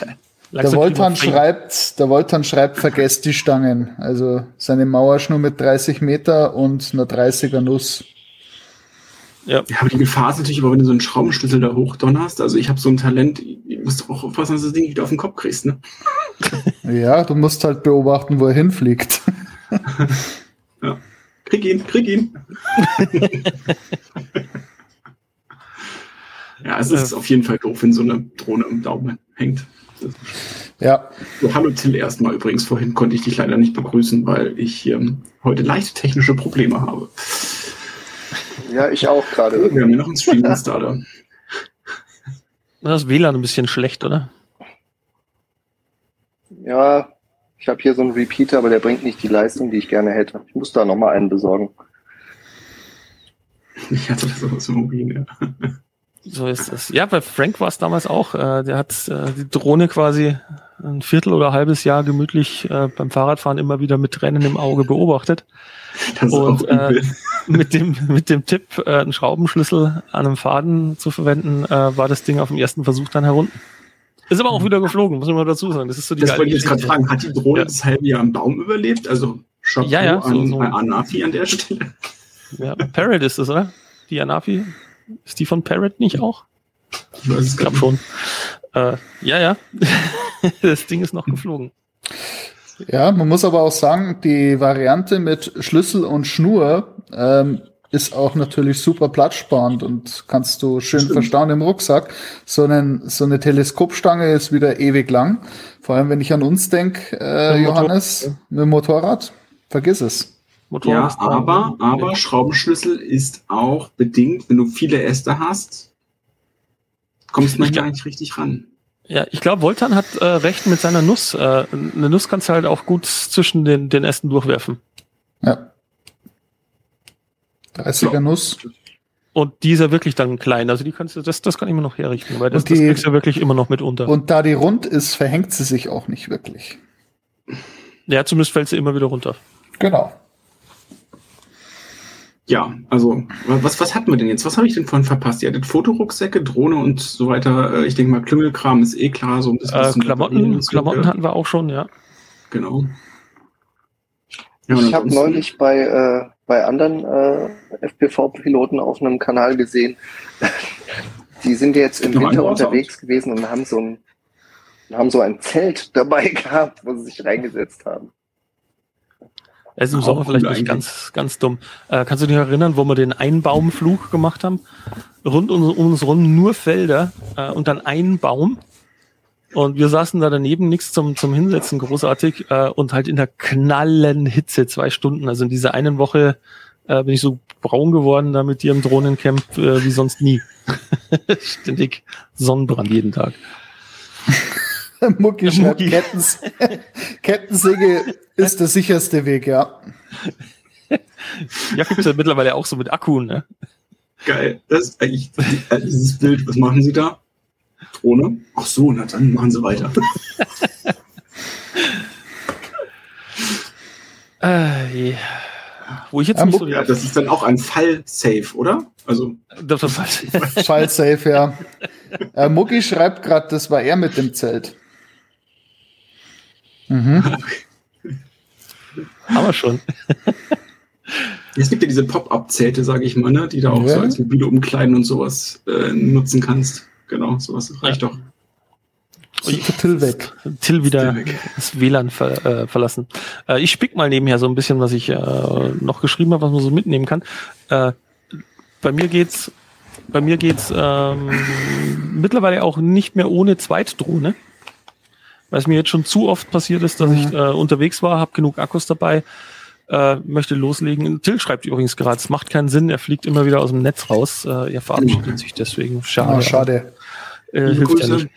Langsam Voltan schreibt, der Voltan schreibt, vergesst die Stangen. Also seine Mauerschnur mit 30 Meter und einer 30er Nuss. Ja, aber die Gefahr ist natürlich, aber wenn du so einen Schraubenschlüssel da hochdonnerst, also ich habe so ein Talent, ich muss doch auch aufpassen, dass du das Ding wieder auf den Kopf kriegst, ne? Ja, du musst halt beobachten, wo er hinfliegt. Ja. Krieg ihn, krieg ihn. ja, es ist auf jeden Fall doof, wenn so eine Drohne im Daumen hängt. Ja, So, hallo Till erstmal übrigens. Vorhin konnte ich dich leider nicht begrüßen, weil ich ähm, heute leichte technische Probleme habe. Ja, ich auch gerade. Wir haben ja noch einen Streaming-Starter. Das WLAN ein bisschen schlecht, oder? Ja, ich habe hier so einen Repeater, aber der bringt nicht die Leistung, die ich gerne hätte. Ich muss da nochmal einen besorgen. Ich hatte das aus dem Mobil, ja. So ist es. Ja, bei Frank war es damals auch. Äh, der hat äh, die Drohne quasi ein Viertel oder halbes Jahr gemütlich äh, beim Fahrradfahren immer wieder mit Tränen im Auge beobachtet. Das ist Und, auch übel. Mit dem, mit dem Tipp, äh, einen Schraubenschlüssel an einem Faden zu verwenden, äh, war das Ding auf dem ersten Versuch dann herunter. Ist aber auch wieder geflogen, muss ich mal dazu sagen. Das ist so die Das wollte ich jetzt gerade fragen. Hat die Drohne Ja. das halbe Jahr im Baum überlebt? Also Chapeau Ja, ja, so- an so. bei Anafi an der Stelle. Ja, Parrot ist es, oder? Die Anafi. Ist die von Parrot nicht auch? Ich weiß es Ich glaube schon. Äh, ja, ja. das Ding ist noch geflogen. Ja, man muss aber auch sagen, die Variante mit Schlüssel und Schnur ähm, ist auch natürlich super platzsparend und kannst du schön Stimmt. verstauen im Rucksack. So, einen, so eine Teleskopstange ist wieder ewig lang. Vor allem, wenn ich an uns denke, äh, Motor- Johannes, mit dem Motorrad, vergiss es. Motorrad Ja, aber, aber Schraubenschlüssel ist auch bedingt, wenn du viele Äste hast, kommst du nicht richtig ran. Ja, ich glaube, Voltan hat äh, recht mit seiner Nuss. Äh, eine Nuss kannst du halt auch gut zwischen den, den Ästen durchwerfen. Ja. 30er Ja. Nuss. Und die ist ja wirklich dann klein. Also die kannst du, das, das kann ich mir noch herrichten, weil das, Und das die- kriegst du ja wirklich immer noch mit unter. Und da die rund ist, verhängt sie sich auch nicht wirklich. ja, zumindest fällt sie immer wieder runter. Genau. Ja, also, was, was hatten wir denn jetzt? Was habe ich denn vorhin verpasst? Ihr hattet Fotorucksäcke, Drohne und so weiter. Äh, Ich denke mal, Klüngelkram ist eh klar, so ein bisschen. Äh, Klamotten, so, Klamotten ja. hatten wir auch schon, ja. Genau. Ja, Ich habe neulich bei, äh, bei anderen äh, FPV-Piloten auf einem Kanal gesehen, die sind jetzt im Winter unterwegs gewesen und haben so ein haben so ein Zelt dabei gehabt, wo sie sich reingesetzt haben. Es ist im Sommer vielleicht nicht ganz, ganz dumm. Äh, kannst du dich erinnern, wo wir den Einbaumflug gemacht haben? Rund um, um uns rum nur Felder äh, und dann ein Baum. Und wir saßen da daneben, nichts zum, zum Hinsetzen, großartig, äh, und halt in der knallen Hitze, zwei Stunden. Also in dieser einen Woche äh, bin ich so braun geworden da mit dir im Drohnencamp äh, wie sonst nie. Ständig Sonnenbrand jeden Tag. Mucki schreibt, Mucki. Kettens Kettensäge ist der sicherste Weg, ja. Ja, gibt's ja mittlerweile auch so mit Akku, ne? Geil. Das ist eigentlich äh, dieses Bild. Was machen Sie da? Drohne? Ach so, na dann machen Sie weiter. Äh, ja. Wo ich jetzt Ja, nicht so Ja, das ist dann auch ein Fall-Safe, oder? Also, Das ist halt, Fall safe, ja. Äh, Mucki schreibt gerade, das war er mit dem Zelt. Mhm. aber schon. es gibt ja diese Pop-Up-Zelte, sage ich mal, ne, die da auch Ja. so als mobile Umkleiden und sowas äh, nutzen kannst. Genau, sowas reicht doch. Till weg. Till wieder Till weg. das WLAN ver, äh, verlassen. Äh, ich spick mal nebenher so ein bisschen, was ich äh, noch geschrieben habe, was man so mitnehmen kann. Äh, bei mir geht's, bei mir geht's ähm, mittlerweile auch nicht mehr ohne Zweitdrohne. Weil es mir jetzt schon zu oft passiert ist, dass ich äh, unterwegs war, habe genug Akkus dabei, äh, möchte loslegen. Till schreibt übrigens gerade, es macht keinen Sinn, er fliegt immer wieder aus dem Netz raus. Äh, er verabschiedet sich deswegen. Schade. Ah, schade. Äh, hilft ja Grüße. nicht.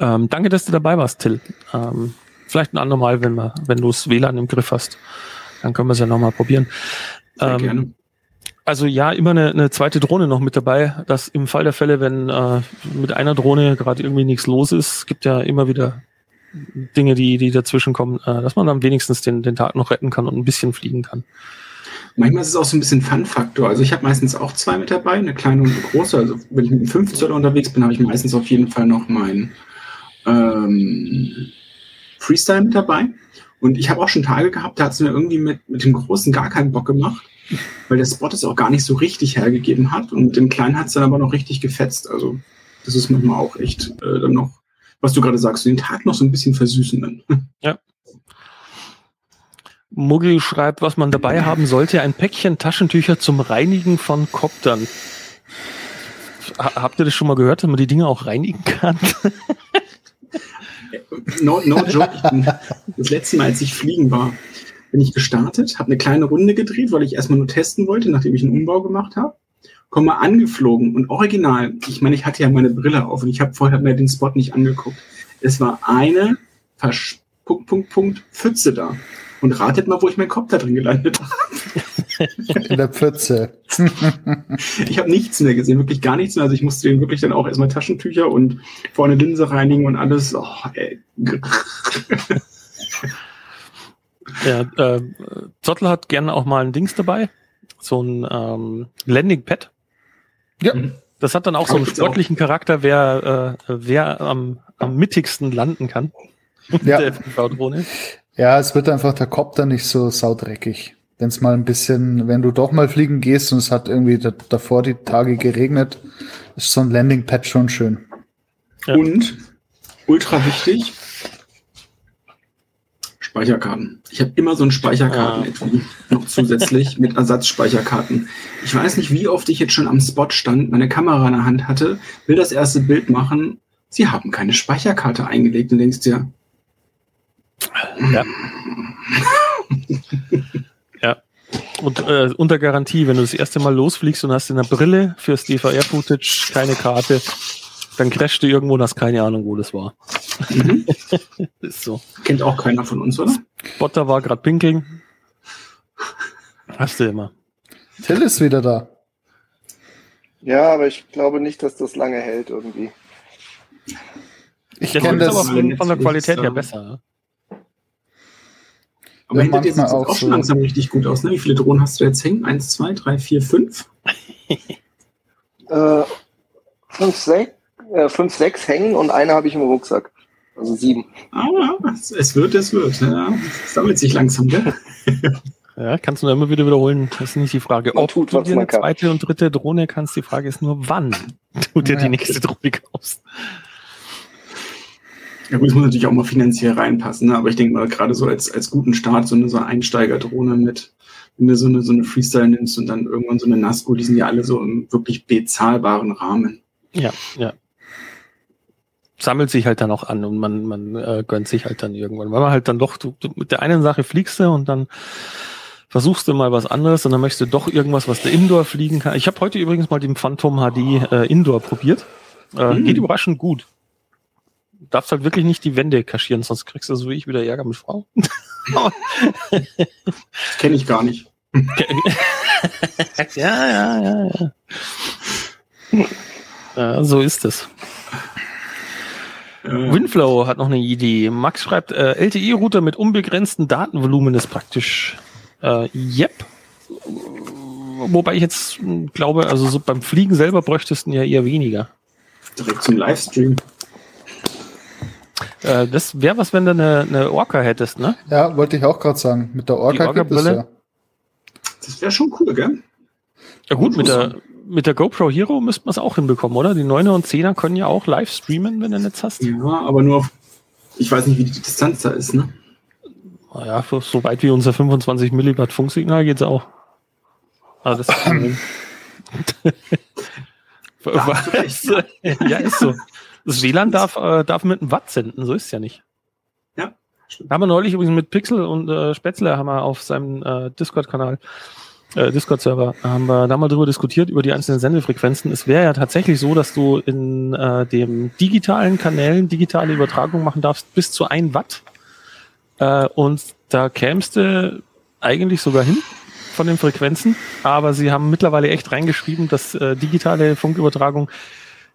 Ähm, danke, dass du dabei warst, Till. Ähm, vielleicht ein andermal, wenn, wir, wenn du das WLAN im Griff hast. Dann können wir es ja nochmal probieren. Sehr Ähm, gerne. Also ja, immer eine, eine zweite Drohne noch mit dabei, dass im Fall der Fälle, wenn äh, mit einer Drohne gerade irgendwie nichts los ist, gibt ja immer wieder Dinge, die, die dazwischen kommen, äh, dass man dann wenigstens den, den Tag noch retten kann und ein bisschen fliegen kann. Manchmal ist es auch so ein bisschen Fun-Faktor. Also ich habe meistens auch zwei mit dabei, eine kleine und eine große. Also wenn ich mit einem 5 Zoll unterwegs bin, habe ich meistens auf jeden Fall noch mein ähm, Freestyle mit dabei. Und ich habe auch schon Tage gehabt, da hat es mir irgendwie mit, mit dem Großen gar keinen Bock gemacht, weil der Spot es auch gar nicht so richtig hergegeben hat. Und mit dem Kleinen hat es dann aber noch richtig gefetzt. Also das ist manchmal auch echt äh, dann noch, was du gerade sagst, den Tag noch so ein bisschen versüßen dann. Muggel schreibt, was man dabei haben sollte, ein Päckchen Taschentücher zum Reinigen von Koptern. Ha habt ihr das schon mal gehört, dass man die Dinge auch reinigen kann? No, no joke. Das letzte Mal, als ich fliegen war, bin ich gestartet, habe eine kleine Runde gedreht, weil ich erstmal nur testen wollte, nachdem ich einen Umbau gemacht habe. Komme angeflogen und original, ich meine, ich hatte ja meine Brille auf und ich habe vorher mir den Spot nicht angeguckt. Es war eine Versch Punkt, Punkt, Punkt, Pfütze da. Und ratet mal, wo ich meinen Kopf da drin gelandet habe. In der Pfütze. Ich habe nichts mehr gesehen, wirklich gar nichts mehr. Also ich musste den wirklich dann auch erstmal Taschentücher und vorne Linse reinigen und alles. Oh, ey. Ja, äh, Zottel hat gerne auch mal ein Dings dabei. So ein ähm, Landing Pad. Ja. Das hat dann auch so Hab einen ich jetzt auch. sportlichen Charakter, wer, äh, wer am, am mittigsten landen kann. Ja. der FPV-Drohne. Ja, es wird einfach der Kopter nicht so saudreckig. Wenn es mal ein bisschen, wenn du doch mal fliegen gehst und es hat irgendwie da, davor die Tage geregnet, ist so ein Landingpad schon schön. Ja. Und ultra wichtig, Speicherkarten. Ich habe immer so ein Speicherkarten-Etui noch zusätzlich mit Ersatzspeicherkarten. Ich weiß nicht, wie oft ich jetzt schon am Spot stand, meine Kamera in der Hand hatte, will das erste Bild machen. Sie haben keine Speicherkarte eingelegt und denkst dir, Ja. ja. Und äh, unter Garantie, wenn du das erste Mal losfliegst und hast in der Brille fürs DVR-Footage keine Karte, dann crashst du irgendwo und hast keine Ahnung, wo das war. mhm. Ist so. kennt auch keiner von uns, oder? Botter war gerade pinkeln. Hast du immer. Till ist wieder da. Ja, aber ich glaube nicht, dass das lange hält irgendwie. Ich kenne ist das. aber von, von der Qualität her ja. besser. ja. Aber Ja, hinter dir sieht es auch, auch schon so. langsam richtig gut aus. Ne? Wie viele Drohnen hast du jetzt hängen? Eins, zwei, drei, vier, fünf? Äh, fünf, sechs, äh, fünf, sechs hängen und eine habe ich im Rucksack. Also sieben. Aber es, es wird, es wird. Ja. Es sammelt sich langsam, gell? Ja, kannst du nur immer wieder wiederholen. Das ist nicht die Frage, Man ob tut, du dir eine kann. zweite und dritte Drohne kannst. Die Frage ist nur, wann du dir die Ja. nächste Drohne kaufst. Ja gut, es muss natürlich auch mal finanziell reinpassen, ne? aber ich denke mal, gerade so als, als guten Start, so eine, so eine Einsteigerdrohne mit, wenn du so eine, so eine Freestyle nimmst und dann irgendwann so eine Nasco, die sind ja alle so im wirklich bezahlbaren Rahmen. Ja, ja. Sammelt sich halt dann auch an und man, man äh, gönnt sich halt dann irgendwann. Weil man halt dann doch, du, du, mit der einen Sache fliegst du und dann versuchst du mal was anderes und dann möchtest du doch irgendwas, was du Indoor fliegen kann. Ich habe heute übrigens mal den Phantom HD äh, Indoor probiert. Äh, Mhm. Geht überraschend gut. Du darfst halt wirklich nicht die Wände kaschieren, sonst kriegst du so wie ich wieder Ärger mit Frau. Das kenne ich gar nicht. ja, ja, ja, ja. Ja, so ist es. Äh, Winflow hat noch eine Idee. Max schreibt, äh, LTE-Router mit unbegrenztem Datenvolumen ist praktisch. Äh, yep. Wobei ich jetzt glaube, also so beim Fliegen selber bräuchtest du ja eher weniger. direkt zum Livestream. Äh, das wäre was, wenn du eine, eine Orca hättest, ne? Ja, wollte ich auch gerade sagen. Mit der Orca, gibt es ja. Das wäre schon cool, gell? Ja gut, mit der, mit der GoPro Hero müsste man es auch hinbekommen, oder? Die 9er und 10er können ja auch live streamen, wenn du Netz hast. Ja, aber nur auf, ich weiß nicht, wie die Distanz da ist, ne? Naja, so weit wie unser 25 Milliwatt Funksignal geht's auch. Also das recht. ja, ist so. Das WLAN darf, äh, darf mit einem Watt senden, so ist ja nicht. Ja. Haben wir neulich übrigens mit Pixel und äh, Spätzle haben wir auf seinem äh, Discord-Kanal, äh, Discord-Server, haben wir da mal drüber diskutiert, über die einzelnen Sendefrequenzen. Es wäre ja tatsächlich so, dass du in äh, dem digitalen Kanälen digitale Übertragung machen darfst bis zu 1 Watt. Äh, und da kämst du eigentlich sogar hin von den Frequenzen, aber sie haben mittlerweile echt reingeschrieben, dass äh, digitale Funkübertragung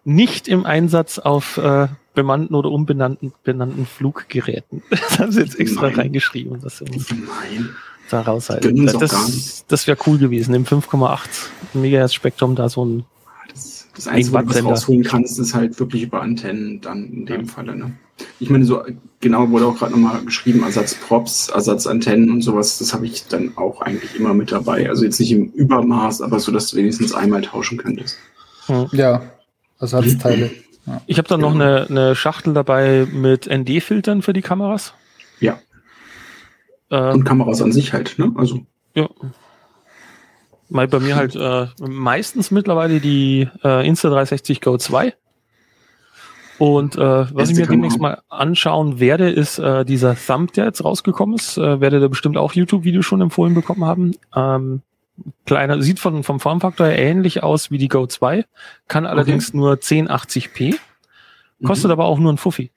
nicht im Einsatz auf äh, bemannten oder unbenannten benannten Fluggeräten. Das haben sie jetzt extra Nein. reingeschrieben, sie uns Nein. Da raushalten. Gar Das, das wäre cool gewesen, im 5,8 Megahertz Spektrum da so ein Das, das Einzige, was du rausholen kannst, ist halt wirklich über Antennen dann in dem Falle. Ne? Ich meine, so genau wurde auch gerade nochmal geschrieben, Ersatzprops, Ersatzzantennen und sowas, das habe ich dann auch eigentlich immer mit dabei. Also jetzt nicht im Übermaß, aber so, dass du wenigstens einmal tauschen könntest. Ja, Ersatzteile. Ich habe dann noch eine, eine Schachtel dabei mit ND-Filtern für die Kameras. Äh, Und Kameras an sich halt, ne? Also ja. Mal bei mir halt äh, meistens mittlerweile die äh, Insta360 Go 2. Und äh, was ich mir demnächst mal anschauen werde, ist äh, dieser Thumb, der jetzt rausgekommen ist. Äh, werde da bestimmt auch YouTube-Videos schon empfohlen bekommen haben. Ähm, kleiner, sieht von, vom Formfaktor her ähnlich aus wie die Go 2, kann allerdings nur 1080p, kostet Mhm. aber auch nur ein Fuffi.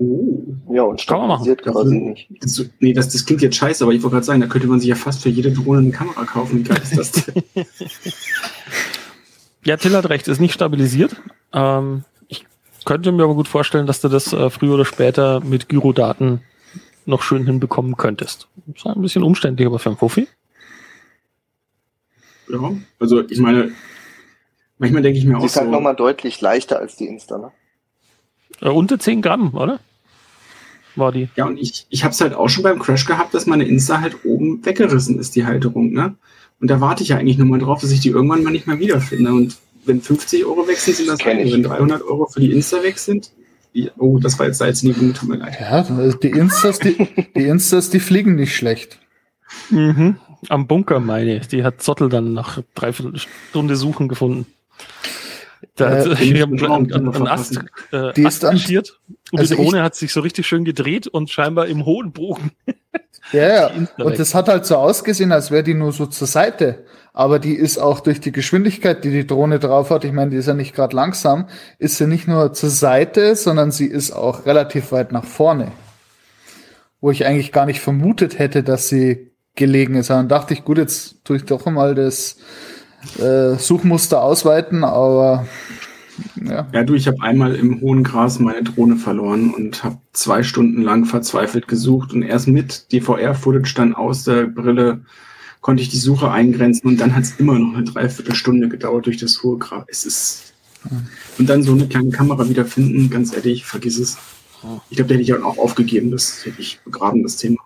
Oh. Ja, und Kann man machen. stabilisiert quasi nicht. Das, nee, das, das klingt jetzt scheiße, aber ich wollte gerade sagen, da könnte man sich ja fast für jede Drohne eine Kamera kaufen. Wie geil ist das denn? Ja, Till hat recht, ist nicht stabilisiert. Ähm, ich könnte mir aber gut vorstellen, dass du das äh, früher oder später mit Gyrodaten noch schön hinbekommen könntest. Ist ein bisschen umständlich, aber für einen Fuffi. ja, also ich meine, manchmal denke ich mir Sie auch ist halt so, nochmal deutlich leichter als die Insta, ne? Äh, unter 10 Gramm, oder? War die. ja, und ich, ich habe es halt auch schon beim Crash gehabt, dass meine Insta halt oben weggerissen ist, die Halterung, ne? Und da warte ich ja eigentlich nur mal drauf, dass ich die irgendwann mal nicht mehr wiederfinde. Und wenn 50 Euro weg sind, sind das Kenn eine. ich. Wenn 300 Euro für die Insta weg sind, Ja, oh, das war jetzt da jetzt nie gut, tut mir leid. Ja, die Instas, die, die Instas, die fliegen nicht schlecht. Mhm. Am Bunker, meine ich. Die hat Zottel dann nach dreiviertel Stunde Suchen gefunden. Da Äh, hat den ich hab muss man einen, einen, Ast, äh, Die ist Ast marschiert und also die Drohne hat sich so richtig schön gedreht und scheinbar im hohen Bogen. Ja, ja. Und das hat halt so ausgesehen, als wäre die nur so zur Seite. Aber die ist auch durch die Geschwindigkeit, die die Drohne drauf hat, ich meine, die ist ja nicht gerade langsam, ist sie nicht nur zur Seite, sondern sie ist auch relativ weit nach vorne. Wo ich eigentlich gar nicht vermutet hätte, dass sie gelegen ist. Dann dachte ich, gut, jetzt tue ich doch mal das äh, Suchmuster ausweiten, aber ja. Ja, du, ich habe einmal im hohen Gras meine Drohne verloren und habe zwei Stunden lang verzweifelt gesucht und erst mit DVR-Footage dann aus der Brille konnte ich die Suche eingrenzen und dann hat es immer noch eine Dreiviertelstunde gedauert durch das hohe Gras. Es ist und dann so eine kleine Kamera wiederfinden, ganz ehrlich, vergiss es. Ich glaube, da hätte ich auch aufgegeben, das hätte ich begraben, das Thema.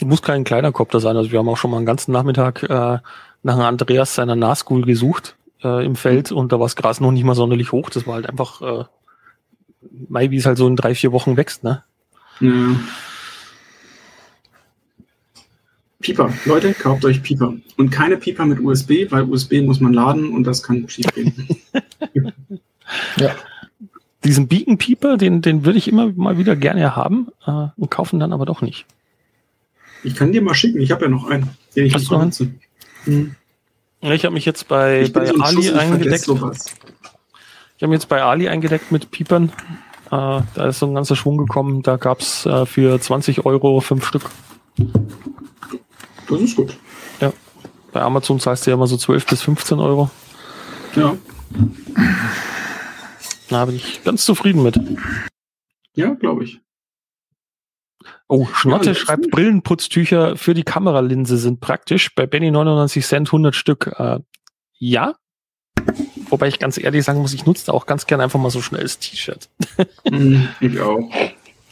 Muss kein kleiner Kopter sein. Also wir haben auch schon mal einen ganzen Nachmittag äh, nach einem Andreas seiner Nahschool gesucht äh, im Feld und da war das Gras noch nicht mal sonderlich hoch. Das war halt einfach äh, Mai, wie es halt so in drei, vier Wochen wächst, ne? Ja. Pieper, Leute, kauft euch Pieper. Und keine Pieper mit USB, weil USB muss man laden und das kann schief gehen. ja. Diesen Beacon Pieper, den, den würde ich immer mal wieder gerne haben äh, und kaufen dann aber doch nicht. Ich kann dir mal schicken, ich habe ja noch einen, den ich Hast einen? benutze. Hm. Ja, Ich habe mich jetzt bei, bei Ali Schuss, eingedeckt. Ich habe mich jetzt bei Ali eingedeckt mit Piepern. Äh, da ist so ein ganzer Schwung gekommen. Da gab's äh, für 20 Euro fünf Stück. Das ist gut. Bei Amazon zahlst du ja immer so 12 bis 15 Euro. Ja, Da bin ich ganz zufrieden mit. ja glaube ich. Oh, Schnotte Ja, schreibt. Brillenputztücher für die Kameralinse sind praktisch. Bei Benny 99 Cent 100 Stück. Äh, ja. Wobei ich ganz ehrlich sagen muss, ich nutze da auch ganz gerne einfach mal so schnell das T-Shirt. Hm, ich auch.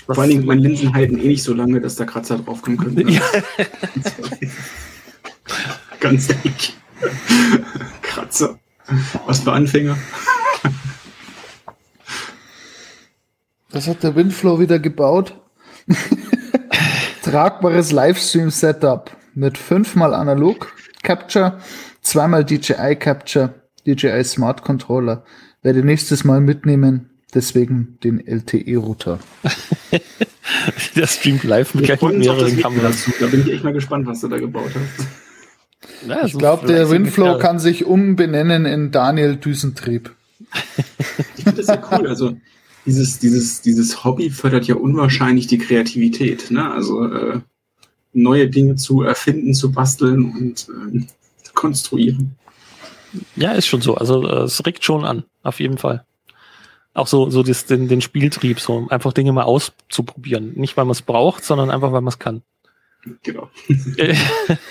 Was- Vor allen Dingen, meine Linsen halten eh nicht so lange, dass da Kratzer draufkommen können. Ja. Ganz ehrlich. Kratzer. Was für Anfänger. Das hat der Windflow wieder gebaut. Tragbares Livestream-Setup mit fünfmal Analog Capture, zweimal DJI Capture, DJI Smart Controller. Werde nächstes Mal mitnehmen, deswegen den LTE-Router. Der streamt live mit, gleich mit mehreren Kameras. Da bin ich echt mal gespannt, was du da gebaut hast. Ja, Ich so glaube, der Kerl. kann sich umbenennen in Daniel Düsentrieb. Ich finde das ja cool. Also dieses, dieses, dieses Hobby fördert ja unwahrscheinlich die Kreativität. Ne? Also äh, neue Dinge zu erfinden, zu basteln und ähm, zu konstruieren. Ja, ist schon so. Also äh, es regt schon an, auf jeden Fall. Auch so, so das, den, den Spieltrieb, so einfach Dinge mal auszuprobieren. Nicht, weil man es braucht, sondern einfach, weil man es kann. Genau. Äh,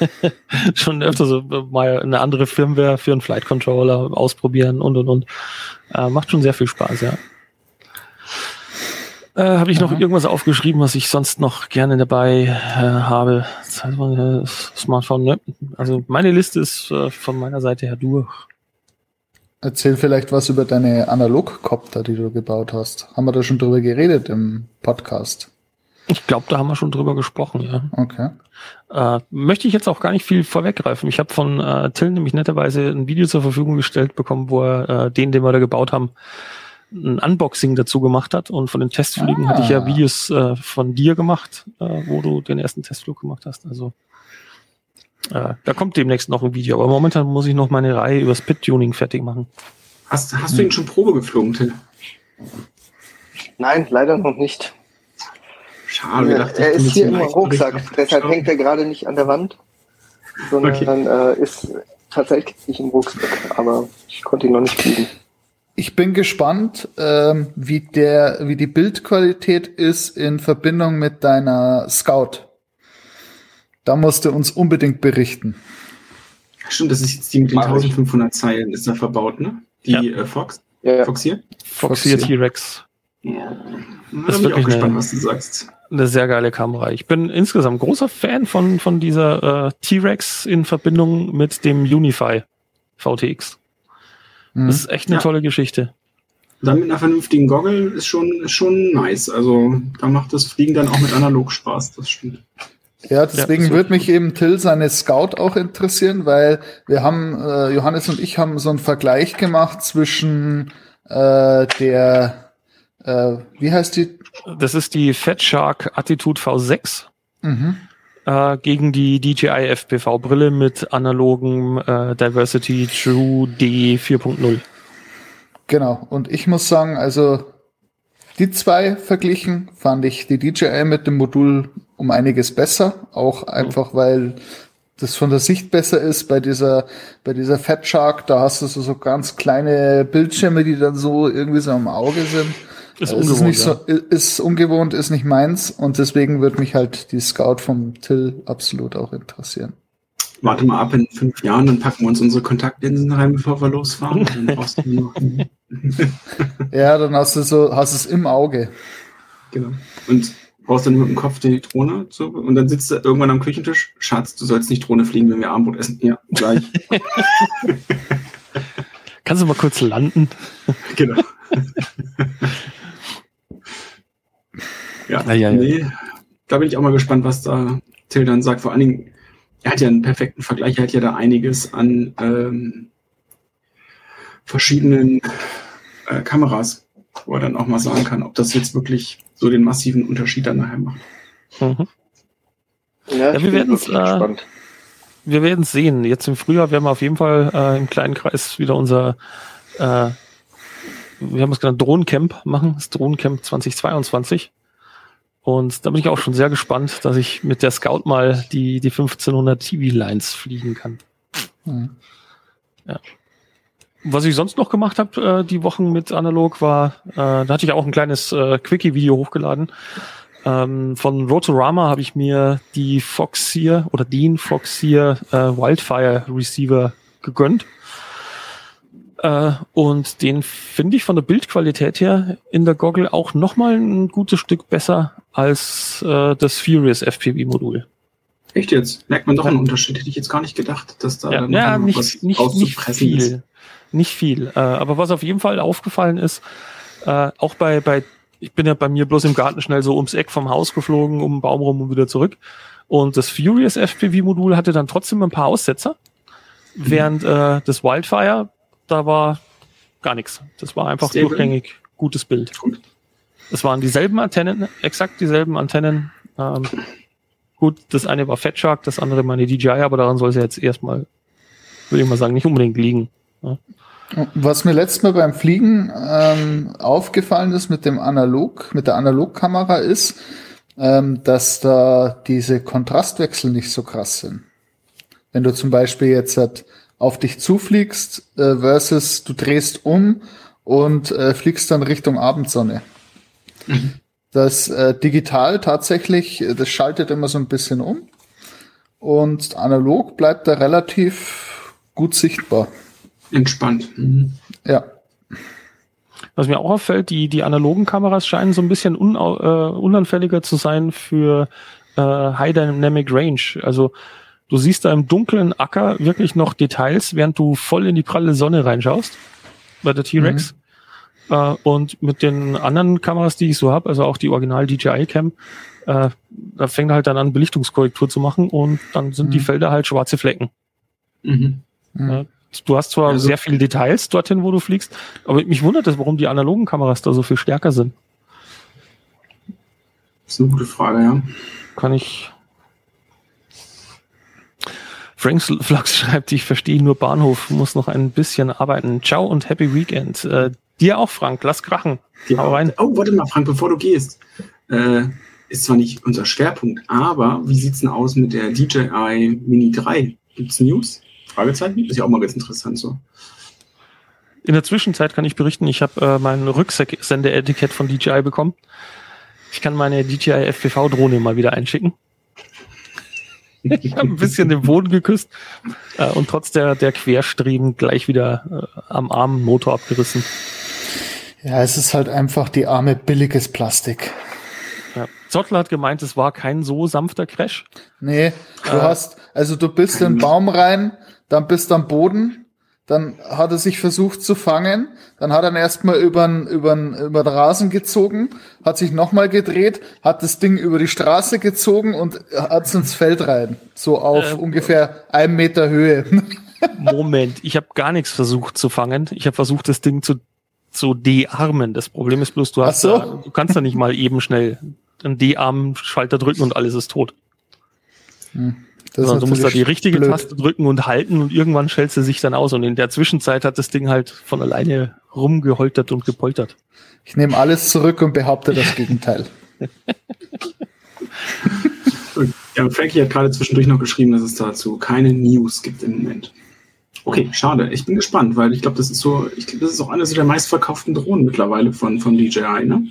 schon öfter so äh, mal eine andere Firmware für einen Flight Controller ausprobieren und und und. Äh, macht schon sehr viel Spaß, ja. Äh, habe ich noch Aha. irgendwas aufgeschrieben, was ich sonst noch gerne dabei äh, habe? Äh, Smartphone, ne? Also meine Liste ist äh, von meiner Seite her durch. Erzähl vielleicht was über deine Analogkopter, die du gebaut hast. Haben wir da schon drüber geredet im Podcast? Ich glaube, da haben wir schon drüber gesprochen, ja. Okay. Äh, möchte ich jetzt auch gar nicht viel vorweggreifen. Ich habe von äh, Till nämlich netterweise ein Video zur Verfügung gestellt bekommen, wo er äh, den, den wir da gebaut haben, ein Unboxing dazu gemacht hat. Und von den Testflügen Ah. hatte ich ja Videos äh, von dir gemacht, äh, wo du den ersten Testflug gemacht hast. Also äh, da kommt demnächst noch ein Video. Aber momentan muss ich noch meine Reihe übers Pit-Tuning fertig machen. Hast, hast du ihn schon Probe geflogen, Till? Nein, leider noch nicht. Schade, wir dachten, er ist hier im Rucksack, deshalb hängt er gerade nicht an der Wand, sondern Okay. äh, ist tatsächlich nicht im Rucksack, aber ich konnte ihn noch nicht fliegen. Ich bin gespannt, ähm, wie der, wie die Bildqualität ist in Verbindung mit deiner Scout. Da musst du uns unbedingt berichten. Stimmt, das ist jetzt die mit den Mach ich. 1500 Zeilen, ist da verbaut, ne? Die Ja. äh, Fox, Ja, Fox hier? Foxy Foxy. T-Rex. Ja. Da Das ist bin ich auch wirklich gespannt, eine- was du sagst. Eine sehr geile Kamera. Ich bin insgesamt großer Fan von, von dieser äh, T-Rex in Verbindung mit dem Unify VTX. Mhm. Das ist echt eine Ja. tolle Geschichte. Dann mit einer vernünftigen Goggle ist schon, ist schon nice. Also da macht das Fliegen dann auch mit analog Spaß, das stimmt. Ja, deswegen Ja, würde mich eben Till seine Scout auch interessieren, weil wir haben, äh, Johannes und ich haben so einen Vergleich gemacht zwischen äh, der, äh, wie heißt die? Das ist die Fat Shark Attitude V6 Mhm. Äh, gegen die DJI FPV Brille mit analogem äh, Diversity True D 4.0. Genau. Und ich muss sagen, also die zwei verglichen fand ich die DJI mit dem Modul um einiges besser. Auch einfach, weil das von der Sicht besser ist. Bei dieser, bei dieser Fat Shark, da hast du so, so ganz kleine Bildschirme, die dann so irgendwie so am Auge sind. Ist ungewohnt, ist nicht ja. so, ist ungewohnt, ist nicht meins. Und deswegen wird mich halt die Scout vom Till absolut auch interessieren. Warte mal ab in fünf Jahren, dann packen wir uns unsere Kontaktlinsen rein, bevor wir losfahren. Dann brauchst du nur noch. Ja, dann hast du so, hast es im Auge. Genau. Und brauchst dann mit dem Kopf die Drohne zu, und dann sitzt du irgendwann am Küchentisch. Schatz, du sollst nicht Drohne fliegen, wenn wir Abendbrot essen. Ja, gleich. Kannst du mal kurz landen? genau. ja, Ja, ja, ja. nee, da bin ich auch mal gespannt, was da Till dann sagt. Vor allen Dingen, er hat ja einen perfekten Vergleich, er hat ja da einiges an ähm, verschiedenen äh, Kameras, wo er dann auch mal sagen kann, ob das jetzt wirklich so den massiven Unterschied dann nachher macht. Mhm. Ja, wir ich bin werden's, wirklich äh, gespannt. Wir werden es sehen. Jetzt im Frühjahr werden wir auf jeden Fall äh, im kleinen Kreis wieder unser, äh, wir haben es genannt, Drohnencamp machen, das Drohnencamp 2022. Und da bin ich auch schon sehr gespannt, dass ich mit der Scout mal die, die 1500 TV-Lines fliegen kann. Mhm. Was ich sonst noch gemacht habe, äh, die Wochen mit Analog, war, äh, da hatte ich auch ein kleines äh, Quickie-Video hochgeladen. Ähm, von Rotorama habe ich mir die Foxier oder den Foxier äh, Wildfire Receiver gegönnt. Äh, und den finde ich von der Bildqualität her in der Goggle auch nochmal ein gutes Stück besser als äh, das Furious FPV-Modul. Echt jetzt? Merkt man doch einen Unterschied. Hätte ich jetzt gar nicht gedacht, dass da Ja, dann ja nicht, was nicht, nicht rauszupressen ist. viel. Nicht viel. Äh, aber was auf jeden Fall aufgefallen ist, äh, auch bei, bei, ich bin ja bei mir bloß im Garten schnell so ums Eck vom Haus geflogen, um den Baum rum und wieder zurück. Und das Furious FPV-Modul hatte dann trotzdem ein paar Aussetzer, während äh, das Wildfire, da war gar nichts. Das war einfach Stable. durchgängig gutes Bild. Gut. Es waren dieselben Antennen, exakt dieselben Antennen. Ähm, gut, das eine war Fat Shark, das andere meine DJI, aber daran soll es ja jetzt erstmal, würde ich mal sagen, nicht unbedingt liegen. Was mir letztes Mal beim Fliegen ähm, aufgefallen ist mit dem Analog, mit der Analogkamera ist, ähm, dass da diese Kontrastwechsel nicht so krass sind. Wenn du zum Beispiel jetzt halt auf dich zufliegst äh, versus du drehst um und äh, fliegst dann Richtung Abendsonne. Das äh, digital tatsächlich, äh, das schaltet immer so ein bisschen um und analog bleibt da relativ gut sichtbar. Entspannt. Mhm. Ja. Was mir auch auffällt, die, die analogen Kameras scheinen so ein bisschen unau, äh, unanfälliger zu sein für äh, High Dynamic Range. Also du siehst da im dunklen Acker wirklich noch Details, während du voll in die pralle Sonne reinschaust bei der T-Rex. Äh, und mit den anderen Kameras, die ich so habe, also auch die Original DJI Cam, äh, da fängt er halt dann an, Belichtungskorrektur zu machen und dann sind die Mhm. Felder halt schwarze Flecken. Mhm. Mhm. Du hast zwar Also- sehr viele Details dorthin, wo du fliegst, aber mich wundert es, warum die analogen Kameras da so viel stärker sind. Das ist eine gute Frage, ja. Kann ich. Frank Flux schreibt, ich verstehe nur Bahnhof, muss noch ein bisschen arbeiten. Ciao und Happy Weekend. Äh, dir auch, Frank, lass krachen. Die, Hau rein. Oh, warte mal, Frank, bevor du gehst. Äh, ist zwar nicht unser Schwerpunkt, aber wie sieht's denn aus mit der DJI Mini 3? Gibt's News? Fragezeichen? Ist ja auch mal ganz interessant so. In der Zwischenzeit kann ich berichten, ich habe äh, mein Rücksendeetikett von DJI bekommen. Ich kann meine DJI FPV-Drohne mal wieder einschicken. Ich habe ein bisschen den Boden geküsst äh, und trotz der, der Querstreben gleich wieder äh, am Arm Motor abgerissen. Ja, es ist halt einfach die arme billiges Plastik. Ja. Zottler hat gemeint, es war kein so sanfter Crash. Nee, du Äh. hast, also du bist in den Baum rein, dann bist am Boden, dann hat er sich versucht zu fangen, dann hat er ihn erstmal über den über über den Rasen gezogen, hat sich nochmal gedreht, hat das Ding über die Straße gezogen und hat es ins Feld rein. So auf Äh, ungefähr einem Meter Höhe. Moment, ich habe gar nichts versucht zu fangen. Ich habe versucht, das Ding zu, zu de-armen. Das Problem ist bloß, du hast so. da, du kannst da nicht mal eben schnell einen de-arm-Schalter drücken und alles ist tot. Das ist Sondern du musst da die richtige blöd. Taste drücken und halten und irgendwann schält sie sich dann aus. Und in der Zwischenzeit hat das Ding halt von alleine rumgeholtert und gepoltert. Ich nehme alles zurück und behaupte das Gegenteil. Ja, Frankie hat gerade zwischendurch noch geschrieben, dass es dazu keine News gibt im Moment. Okay, schade. Ich bin gespannt, weil ich glaube, das ist so, ich glaube, das ist auch eine der meistverkauften Drohnen mittlerweile von, von DJI, ne?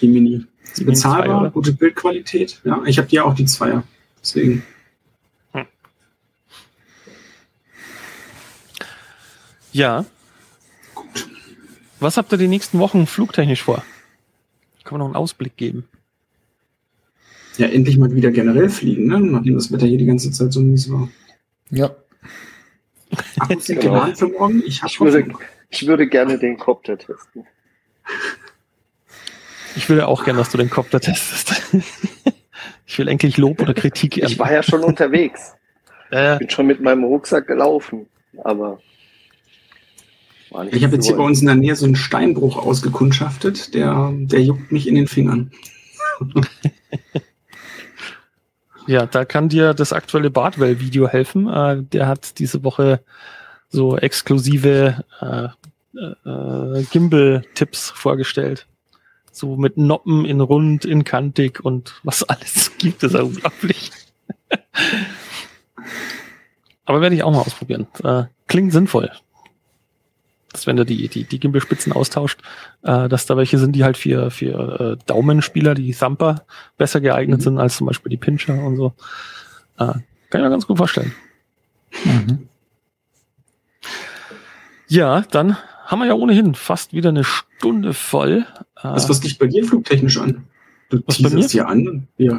Die Mini. Die Mini zwei, bezahlbar, oder? gute Bildqualität. Ja, ich habe die ja auch die Zweier. Deswegen. Ja. Was habt ihr die nächsten Wochen flugtechnisch vor? Kann man noch einen Ausblick geben? Ja, endlich mal wieder generell fliegen, ne? Nachdem das Wetter hier die ganze Zeit so mies war. Ja. Genau. geladen für morgen. Ich Ich würde, ich würde gerne den Copter testen. Ich ja auch gerne, dass du den Kopter testest. ich will endlich Lob oder Kritik Ich war ja schon unterwegs. Äh, Bin schon mit meinem Rucksack gelaufen. Aber. war nicht Ich habe jetzt hier bei uns in der Nähe so einen Steinbruch ausgekundschaftet, der, der juckt mich in den Fingern. Ja, da kann dir das aktuelle Bartwell-Video helfen. Äh, der hat diese Woche so exklusive äh, äh, Gimbal-Tipps vorgestellt. So mit Noppen in rund, in kantig und was alles gibt, ist ja unglaublich. Aber werde ich auch mal ausprobieren. Äh, klingt sinnvoll. Dass wenn du die, die, die Gimbal-Spitzen austauscht, äh, dass da welche sind, die halt für, für äh, Daumenspieler, die Thumper, besser geeignet Mhm. sind als zum Beispiel die Pincher und so. Äh, kann ich mir ganz gut vorstellen. Mhm. Ja, dann haben wir ja ohnehin fast wieder eine Stunde voll. Äh, Was, was liegt bei dir flugtechnisch an? Du Was bei teaserst hier an? Ja.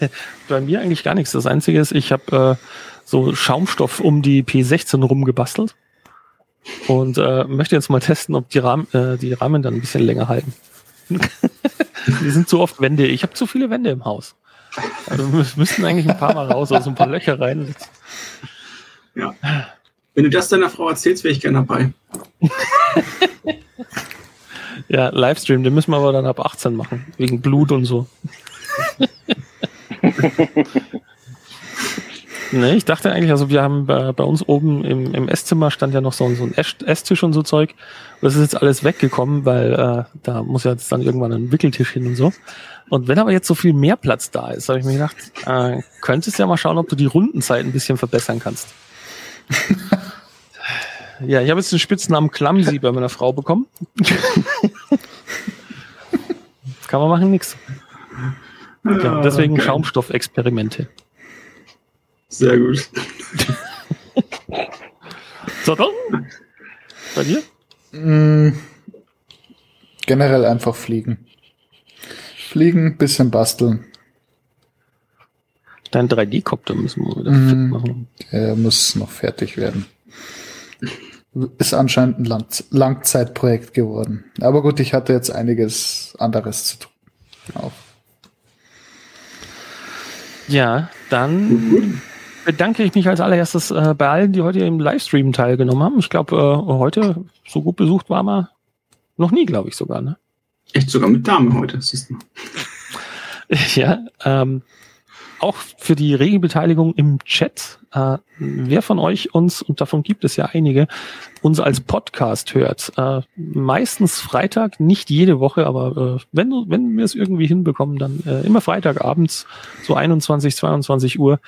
bei mir eigentlich gar nichts. Das Einzige ist, ich habe äh, so Schaumstoff um die P16 rumgebastelt und äh, möchte jetzt mal testen, ob die, Rahmen, äh, die Rahmen dann ein bisschen länger halten. die sind zu oft Wände. Ich habe zu viele Wände im Haus. Also wir müssten eigentlich ein paar Mal raus, also ein paar Löcher rein. Wenn du das deiner Frau erzählst, wäre ich gerne dabei. Ja, Livestream, den müssen wir aber dann ab 18 machen, wegen Blut und so. ne, ich dachte eigentlich, also wir haben bei, bei uns oben im, im Esszimmer stand ja noch so, ein- so ein Ess- Esstisch und so Zeug. Das ist jetzt alles weggekommen, weil äh, da muss ja jetzt dann irgendwann ein Wickeltisch hin und so. Und wenn aber jetzt so viel mehr Platz da ist, habe ich mir gedacht, äh, könntest ja mal schauen, ob du die Rundenzeit ein bisschen verbessern kannst. ja, ich habe jetzt den Spitznamen Clumsy bei meiner Frau bekommen. Kann man machen, nix. Ja, deswegen Ah, Okay. Schaumstoffexperimente. Sehr gut. So, dann. Bei dir? Mm, generell einfach fliegen. Fliegen, bisschen basteln. Dein 3D-Kopter müssen wir wieder Mhm. fit machen. Der muss noch fertig werden. Ist anscheinend ein Lang Langzeitprojekt geworden. Aber gut, ich hatte jetzt einiges anderes zu tun. Auch. Ja, dann bedanke ich mich als allererstes äh, bei allen, die heute im Livestream teilgenommen haben. Ich glaube, äh, heute so gut besucht war man noch nie, glaube ich sogar. Ne? Echt sogar mit Dame heute, siehst du. Ja, ähm, auch für die Regelbeteiligung im Chat. Äh, wer von euch uns, und davon gibt es ja einige, uns als Podcast hört, äh, meistens Freitag, nicht jede Woche, aber äh, wenn, wenn wir es irgendwie hinbekommen, dann äh, immer Freitagabends, so 21, 22 Uhr,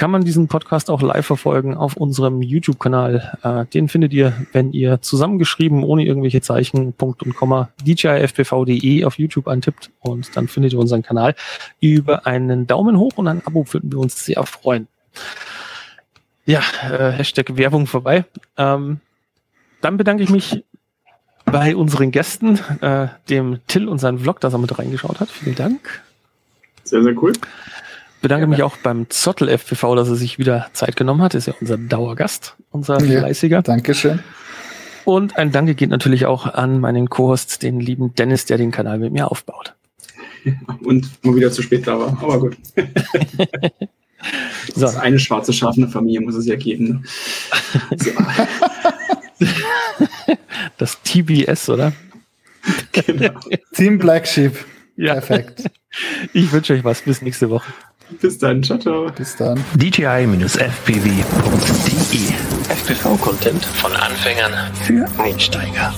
kann man diesen Podcast auch live verfolgen auf unserem YouTube-Kanal. Äh, den findet ihr, wenn ihr zusammengeschrieben, ohne irgendwelche Zeichen, Punkt und Komma, djifpv.de auf YouTube antippt und dann findet ihr unseren Kanal. Über einen Daumen hoch und ein Abo würden wir uns sehr freuen. Ja, äh, Hashtag Werbung vorbei. Ähm, dann bedanke ich mich bei unseren Gästen, äh, dem Till und seinem Vlog, dass er mit reingeschaut hat. Vielen Dank. Sehr, sehr cool. Bedanke mich auch beim Zottel FPV, dass er sich wieder Zeit genommen hat. Ist ja unser Dauergast, unser Ja. fleißiger. Dankeschön. Und ein Danke geht natürlich auch an meinen Co-Host, den lieben Dennis, der den Kanal mit mir aufbaut. Und mal wieder zu spät da war. Aber gut. So, Das eine schwarze Schaf in der Familie muss es ja geben. Ne? So, das TBS, oder? genau. Team Black Sheep. Ja. Perfekt. Ich wünsche euch was. Bis nächste Woche. Bis dann. Ciao, ciao. Bis dann. DJI-FPV.de FPV-Content von Anfängern für Einsteiger.